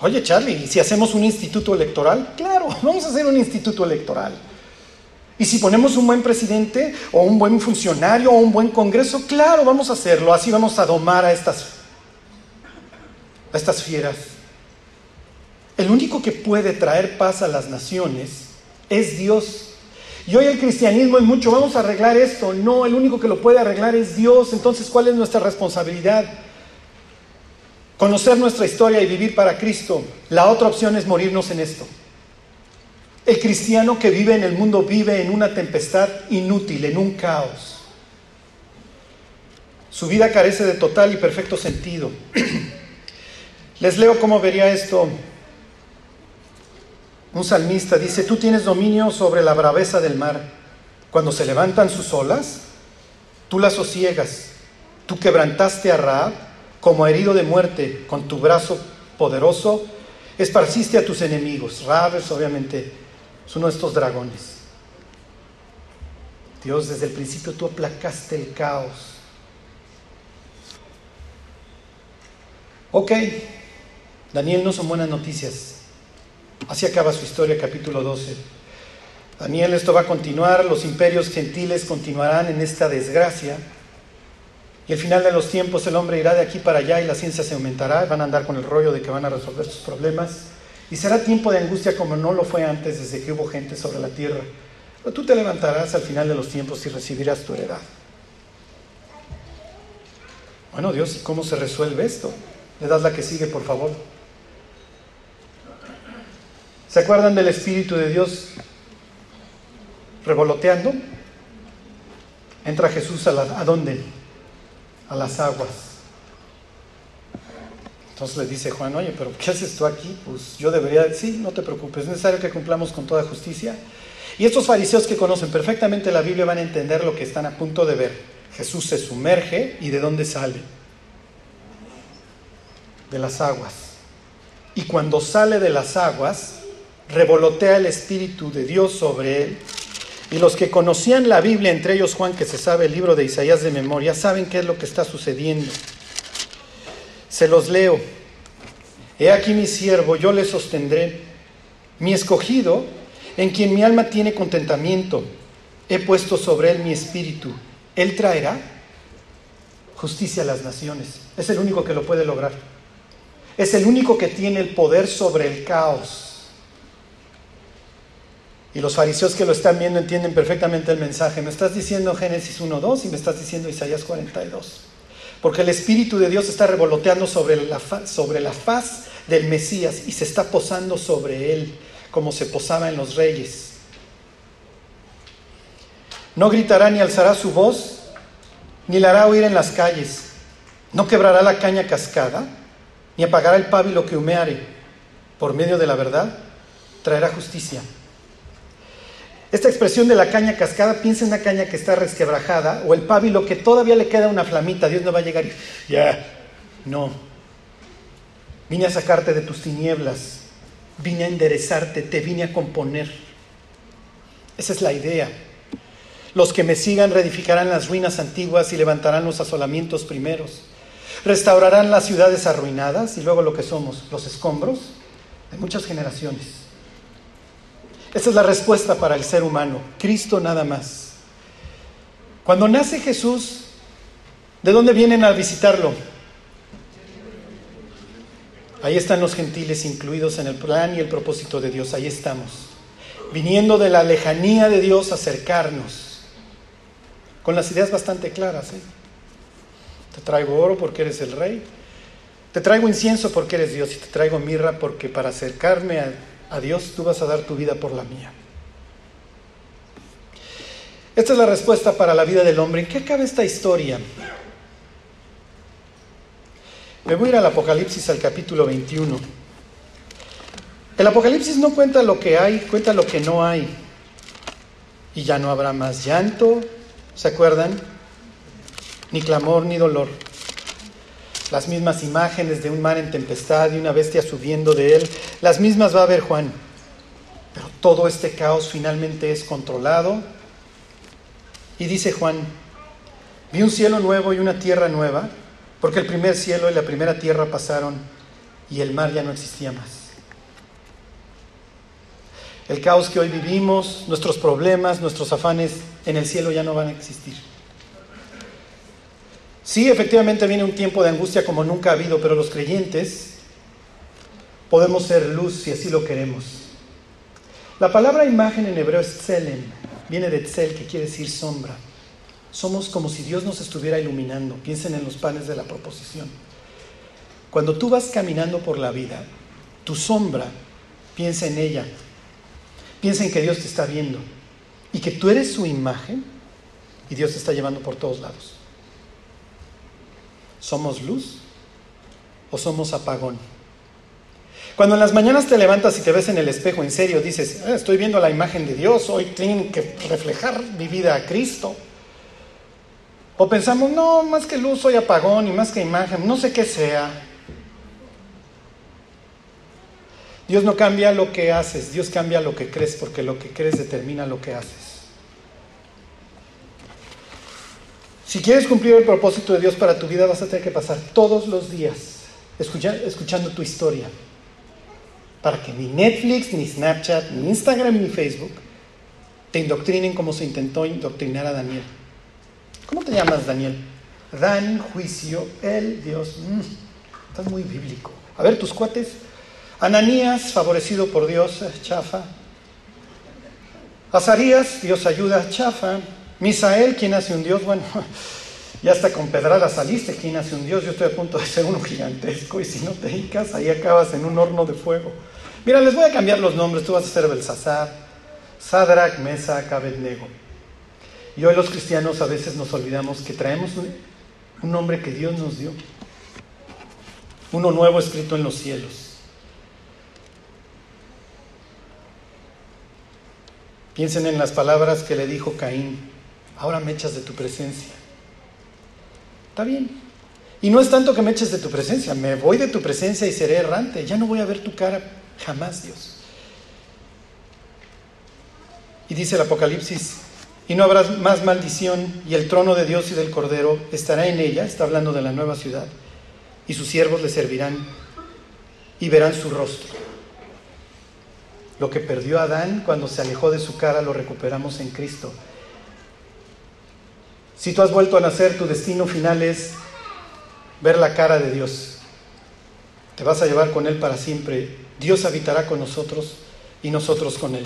Oye, Charlie, ¿y si hacemos un instituto electoral? Claro, vamos a hacer un instituto electoral. Y si ponemos un buen presidente o un buen funcionario o un buen congreso, claro, vamos a hacerlo. Así vamos a domar a estas, a estas fieras. El único que puede traer paz a las naciones es Dios. Y hoy el cristianismo es mucho, vamos a arreglar esto. No, el único que lo puede arreglar es Dios. Entonces, ¿cuál es nuestra responsabilidad? Conocer nuestra historia y vivir para Cristo. La otra opción es morirnos en esto. El cristiano que vive en el mundo vive en una tempestad inútil, en un caos. Su vida carece de total y perfecto sentido. Les leo cómo vería esto un salmista dice, tú tienes dominio sobre la braveza del mar. Cuando se levantan sus olas, tú las sosiegas. Tú quebrantaste a Raab como herido de muerte con tu brazo poderoso, esparciste a tus enemigos. Raab es obviamente uno de estos dragones. Dios, desde el principio tú aplacaste el caos. Ok, Daniel no son buenas noticias. Así acaba su historia, capítulo 12. Daniel, esto va a continuar, los imperios gentiles continuarán en esta desgracia. Y al final de los tiempos el hombre irá de aquí para allá y la ciencia se aumentará, van a andar con el rollo de que van a resolver sus problemas. Y será tiempo de angustia como no lo fue antes desde que hubo gente sobre la tierra. Pero tú te levantarás al final de los tiempos y recibirás tu heredad. Bueno, Dios, ¿cómo se resuelve esto? Le das la que sigue, por favor. ¿Se acuerdan del Espíritu de Dios revoloteando? Entra Jesús a, ¿a dónde? A las aguas. Entonces le dice Juan, oye, pero ¿qué haces tú aquí? Pues yo debería, sí, no te preocupes, es necesario que cumplamos con toda justicia. Y estos fariseos que conocen perfectamente la Biblia van a entender lo que están a punto de ver. Jesús se sumerge y ¿de dónde sale? De las aguas. Y cuando sale de las aguas, revolotea el Espíritu de Dios sobre él. Y los que conocían la Biblia, entre ellos Juan, que se sabe el libro de Isaías de memoria, saben qué es lo que está sucediendo. Se los leo. He aquí mi siervo, yo le sostendré. Mi escogido, en quien mi alma tiene contentamiento, he puesto sobre él mi espíritu. Él traerá justicia a las naciones. Es el único que lo puede lograr. Es el único que tiene el poder sobre el caos. Y los fariseos que lo están viendo entienden perfectamente el mensaje. Me estás diciendo Génesis 1.2 y me estás diciendo Isaías 42. Porque el Espíritu de Dios está revoloteando sobre la, sobre la faz del Mesías y se está posando sobre él como se posaba en los reyes. No gritará ni alzará su voz, ni la hará oír en las calles. No quebrará la caña cascada, ni apagará el pábilo que humeare. Por medio de la verdad, traerá justicia esta expresión de la caña cascada, piensa en una caña que está resquebrajada o el pábilo que todavía le queda una flamita. Dios no va a llegar y ya, no. Vine a sacarte de tus tinieblas, vine a enderezarte, te vine a componer. Esa es la idea. Los que me sigan reedificarán las ruinas antiguas y levantarán los asolamientos primeros. Restaurarán las ciudades arruinadas y luego lo que somos, los escombros de muchas generaciones. Esa es la respuesta para el ser humano, Cristo nada más. Cuando nace Jesús, ¿de dónde vienen a visitarlo? Ahí están los gentiles incluidos en el plan y el propósito de Dios, ahí estamos. Viniendo de la lejanía de Dios a acercarnos, con las ideas bastante claras. ¿eh? Te traigo oro porque eres el rey, te traigo incienso porque eres Dios y te traigo mirra porque para acercarme a a Dios, tú vas a dar tu vida por la mía. Esta es la respuesta para la vida del hombre. ¿En qué acaba esta historia? Me voy a ir al Apocalipsis al capítulo 21. El Apocalipsis no cuenta lo que hay, cuenta lo que no hay. Y ya no habrá más llanto, ¿se acuerdan? Ni clamor ni dolor las mismas imágenes de un mar en tempestad y una bestia subiendo de él, las mismas va a ver Juan. Pero todo este caos finalmente es controlado. Y dice Juan, vi un cielo nuevo y una tierra nueva, porque el primer cielo y la primera tierra pasaron y el mar ya no existía más. El caos que hoy vivimos, nuestros problemas, nuestros afanes en el cielo ya no van a existir. Sí, efectivamente viene un tiempo de angustia como nunca ha habido, pero los creyentes podemos ser luz si así lo queremos. La palabra imagen en hebreo es tselem, viene de tzel, que quiere decir sombra. Somos como si Dios nos estuviera iluminando. Piensen en los panes de la proposición. Cuando tú vas caminando por la vida, tu sombra, piensa en ella. Piensa en que Dios te está viendo y que tú eres su imagen y Dios te está llevando por todos lados. ¿Somos luz o somos apagón? Cuando en las mañanas te levantas y te ves en el espejo, en serio, dices, ah, estoy viendo la imagen de Dios, hoy tengo que reflejar mi vida a Cristo. O pensamos, no, más que luz soy apagón y más que imagen, no sé qué sea. Dios no cambia lo que haces, Dios cambia lo que crees, porque lo que crees determina lo que haces. Si quieres cumplir el propósito de Dios para tu vida, vas a tener que pasar todos los días escuchando tu historia. Para que ni Netflix, ni Snapchat, ni Instagram, ni Facebook te indoctrinen como se intentó indoctrinar a Daniel. ¿Cómo te llamas, Daniel? Dan, juicio, el Dios. Mm, estás muy bíblico. A ver, tus cuates. Ananías, favorecido por Dios, eh, chafa. Azarías, Dios ayuda, chafa. Misael, ¿quién hace un Dios? Bueno, ya hasta con pedrada saliste, ¿quién hace un Dios? Yo estoy a punto de ser uno gigantesco y si no te dedicas, ahí acabas en un horno de fuego. Mira, les voy a cambiar los nombres, tú vas a ser Belsasar, Sadrach, Mesa, Abednego. Y hoy los cristianos a veces nos olvidamos que traemos un nombre que Dios nos dio, uno nuevo escrito en los cielos. Piensen en las palabras que le dijo Caín, ahora me echas de tu presencia. Está bien. Y no es tanto que me eches de tu presencia, me voy de tu presencia y seré errante, ya no voy a ver tu cara jamás, Dios. Y dice el Apocalipsis, y no habrá más maldición, y el trono de Dios y del Cordero estará en ella, está hablando de la nueva ciudad, y sus siervos le servirán y verán su rostro. Lo que perdió Adán cuando se alejó de su cara lo recuperamos en Cristo. Si tú has vuelto a nacer, tu destino final es ver la cara de Dios. Te vas a llevar con Él para siempre. Dios habitará con nosotros y nosotros con Él.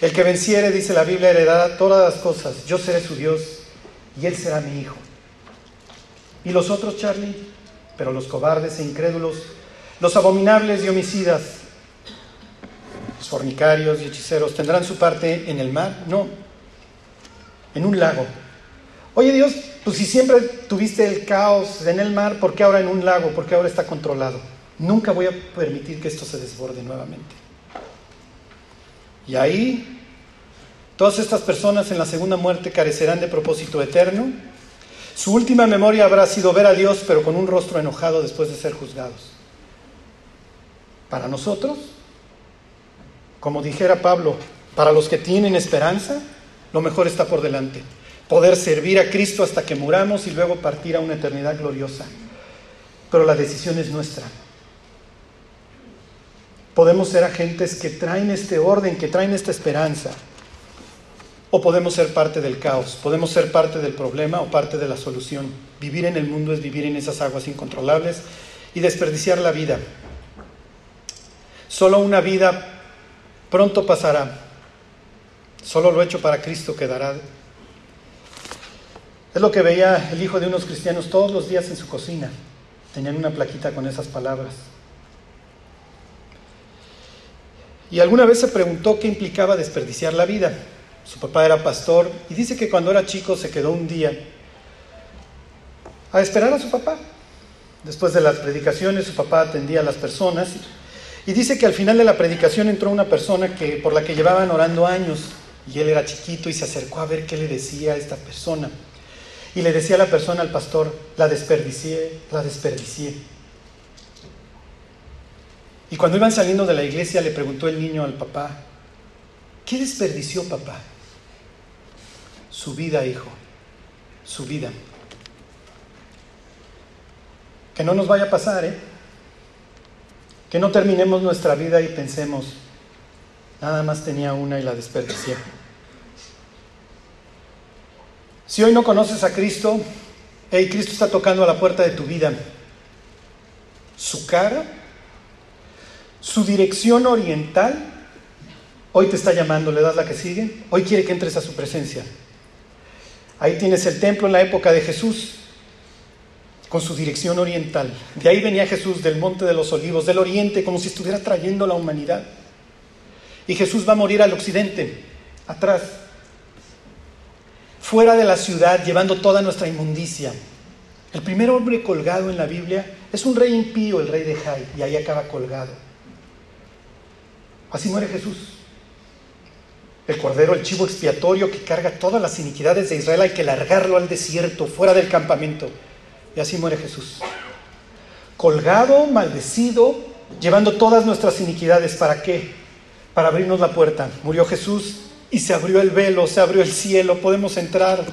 El que venciere, dice la Biblia, heredará todas las cosas. Yo seré su Dios y Él será mi hijo. ¿Y los otros, Charlie? Pero los cobardes e incrédulos, los abominables y homicidas, los fornicarios y hechiceros, ¿tendrán su parte en el mar? No, en un lago. Oye Dios, pues si siempre tuviste el caos en el mar, ¿por qué ahora en un lago? ¿Por qué ahora está controlado? Nunca voy a permitir que esto se desborde nuevamente. Y ahí, todas estas personas en la segunda muerte carecerán de propósito eterno. Su última memoria habrá sido ver a Dios, pero con un rostro enojado después de ser juzgados. Para nosotros, como dijera Pablo, para los que tienen esperanza, lo mejor está por delante. Poder servir a Cristo hasta que muramos y luego partir a una eternidad gloriosa. Pero la decisión es nuestra. Podemos ser agentes que traen este orden, que traen esta esperanza. O podemos ser parte del caos, podemos ser parte del problema o parte de la solución. Vivir en el mundo es vivir en esas aguas incontrolables y desperdiciar la vida. Solo una vida pronto pasará. Solo lo hecho para Cristo quedará. Es lo que veía el hijo de unos cristianos todos los días en su cocina. Tenían una plaquita con esas palabras. Y alguna vez se preguntó qué implicaba desperdiciar la vida. Su papá era pastor y dice que cuando era chico se quedó un día a esperar a su papá. Después de las predicaciones su papá atendía a las personas y dice que al final de la predicación entró una persona que, por la que llevaban orando años y él era chiquito y se acercó a ver qué le decía a esta persona. Y le decía a la persona, al pastor, la desperdicié, la desperdicié. Y cuando iban saliendo de la iglesia le preguntó el niño al papá, ¿qué desperdició papá? Su vida, hijo, su vida. Que no nos vaya a pasar, ¿eh? Que no terminemos nuestra vida y pensemos, nada más tenía una y la desperdicié. Si hoy no conoces a Cristo, hey, Cristo está tocando a la puerta de tu vida. Su cara su dirección oriental, hoy te está llamando, le das la que sigue, hoy quiere que entres a su presencia. Ahí tienes el templo en la época de Jesús, con su dirección oriental. De ahí venía Jesús del Monte de los Olivos, del oriente, como si estuviera trayendo la humanidad. Y Jesús va a morir al occidente, atrás, fuera de la ciudad, llevando toda nuestra inmundicia. El primer hombre colgado en la Biblia es un rey impío, el rey de Jai, y ahí acaba colgado. Así muere Jesús. El cordero, el chivo expiatorio que carga todas las iniquidades de Israel, hay que largarlo al desierto, fuera del campamento. Y así muere Jesús. Colgado, maldecido, llevando todas nuestras iniquidades. ¿Para qué? Para abrirnos la puerta. Murió Jesús y se abrió el velo, se abrió el cielo, podemos entrar.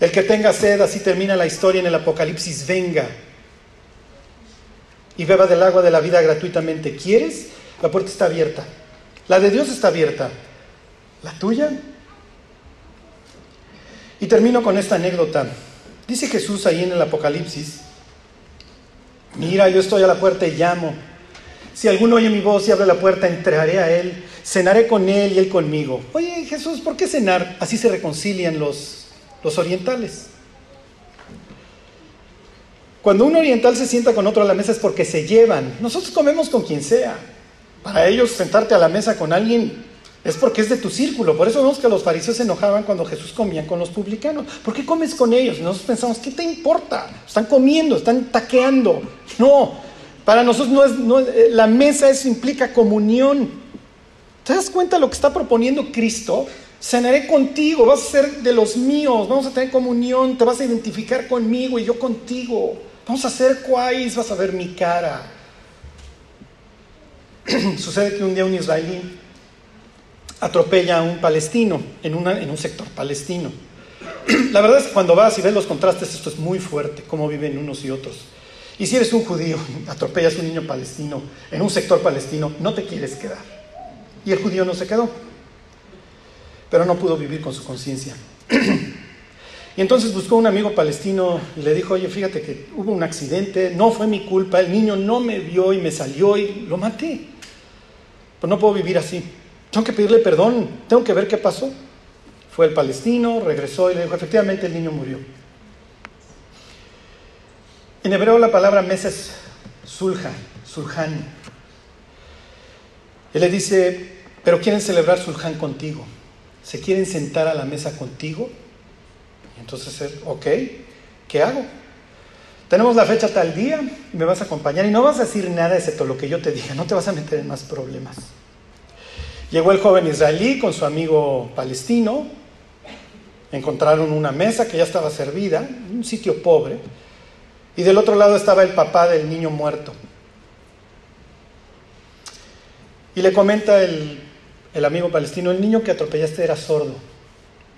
El que tenga sed, así termina la historia en el Apocalipsis, venga y beba del agua de la vida gratuitamente. ¿Quieres? La puerta está abierta. La de Dios está abierta. ¿La tuya? Y termino con esta anécdota. Dice Jesús ahí en el Apocalipsis, mira, yo estoy a la puerta y llamo. Si alguno oye mi voz y abre la puerta, entraré a él, cenaré con él y él conmigo. Oye Jesús, ¿por qué cenar? Así se reconcilian los, los orientales. Cuando un oriental se sienta con otro a la mesa es porque se llevan. Nosotros comemos con quien sea. Para ellos sentarte a la mesa con alguien es porque es de tu círculo. Por eso vemos que los fariseos se enojaban cuando Jesús comía con los publicanos. ¿Por qué comes con ellos? nosotros pensamos, ¿qué te importa? Están comiendo, están taqueando. No, para nosotros no es, no, eh, la mesa eso implica comunión. ¿Te das cuenta lo que está proponiendo Cristo? Cenaré contigo, vas a ser de los míos, vamos a tener comunión, te vas a identificar conmigo y yo contigo. Vamos a hacer cuáis, vas a ver mi cara. Sucede que un día un israelí atropella a un palestino en, en un sector palestino. La verdad es que cuando vas y ves los contrastes, esto es muy fuerte, cómo viven unos y otros. Y si eres un judío, atropellas a un niño palestino en un sector palestino, no te quieres quedar. Y el judío no se quedó pero no pudo vivir con su conciencia. y entonces buscó un amigo palestino y le dijo, oye, fíjate que hubo un accidente, no fue mi culpa, el niño no me vio y me salió y lo maté. Pues no puedo vivir así. Tengo que pedirle perdón, tengo que ver qué pasó. Fue el palestino, regresó y le dijo, efectivamente el niño murió. En hebreo la palabra mesa es sulja, sulhan. Él le dice, pero quieren celebrar sulhan contigo se quieren sentar a la mesa contigo. Entonces, ok, ¿qué hago? Tenemos la fecha tal día, me vas a acompañar y no vas a decir nada excepto lo que yo te diga, no te vas a meter en más problemas. Llegó el joven israelí con su amigo palestino, encontraron una mesa que ya estaba servida, un sitio pobre, y del otro lado estaba el papá del niño muerto. Y le comenta el el amigo palestino, el niño que atropellaste era sordo,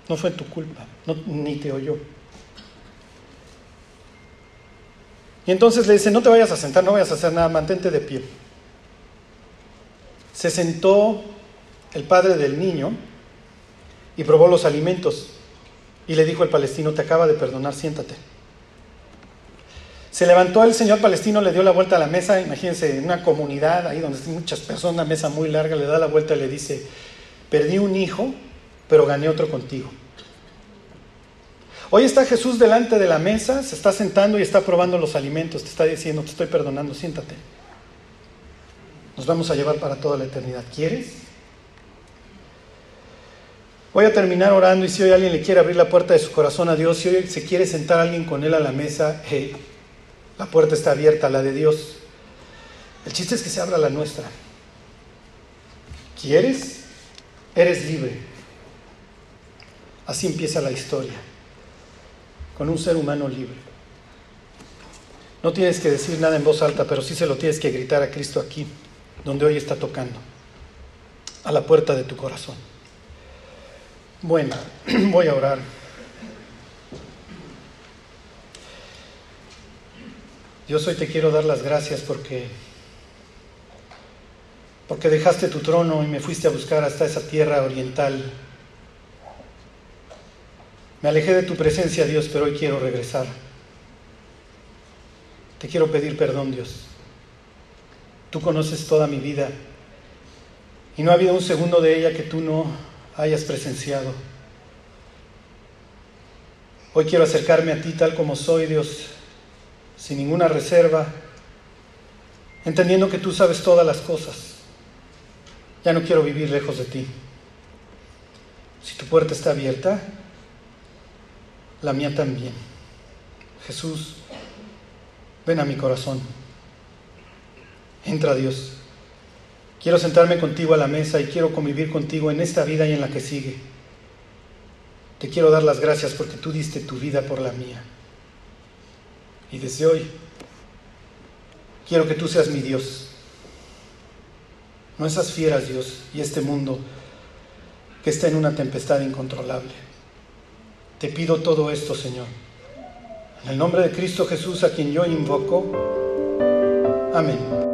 no fue tu culpa, ni te oyó. Y entonces le dice, no te vayas a sentar, no vayas a hacer nada, mantente de pie. Se sentó el padre del niño y probó los alimentos y le dijo al palestino, te acaba de perdonar, siéntate. Se levantó el señor palestino, le dio la vuelta a la mesa, imagínense, en una comunidad ahí donde hay muchas personas, una mesa muy larga, le da la vuelta y le dice, perdí un hijo, pero gané otro contigo. Hoy está Jesús delante de la mesa, se está sentando y está probando los alimentos, te está diciendo, te estoy perdonando, siéntate. Nos vamos a llevar para toda la eternidad. ¿Quieres? Voy a terminar orando y si hoy alguien le quiere abrir la puerta de su corazón a Dios, si hoy se quiere sentar alguien con él a la mesa, hey, la puerta está abierta, la de Dios. El chiste es que se abra la nuestra. ¿Quieres? Eres libre. Así empieza la historia, con un ser humano libre. No tienes que decir nada en voz alta, pero sí se lo tienes que gritar a Cristo aquí, donde hoy está tocando, a la puerta de tu corazón. Bueno, voy a orar. Dios, hoy te quiero dar las gracias porque porque dejaste tu trono y me fuiste a buscar hasta esa tierra oriental. Me alejé de tu presencia, Dios, pero hoy quiero regresar. Te quiero pedir perdón, Dios. Tú conoces toda mi vida y no ha habido un segundo de ella que tú no hayas presenciado. Hoy quiero acercarme a ti tal como soy, Dios, sin ninguna reserva, entendiendo que tú sabes todas las cosas. Ya no quiero vivir lejos de ti. Si tu puerta está abierta, la mía también. Jesús, ven a mi corazón. Entra Dios. Quiero sentarme contigo a la mesa y quiero convivir contigo en esta vida y en la que sigue. Te quiero dar las gracias porque tú diste tu vida por la mía. Y desde hoy quiero que tú seas mi Dios. No esas fieras, Dios, y este mundo que está en una tempestad incontrolable. Te pido todo esto, Señor. En el nombre de Cristo Jesús, a quien yo invoco. Amén.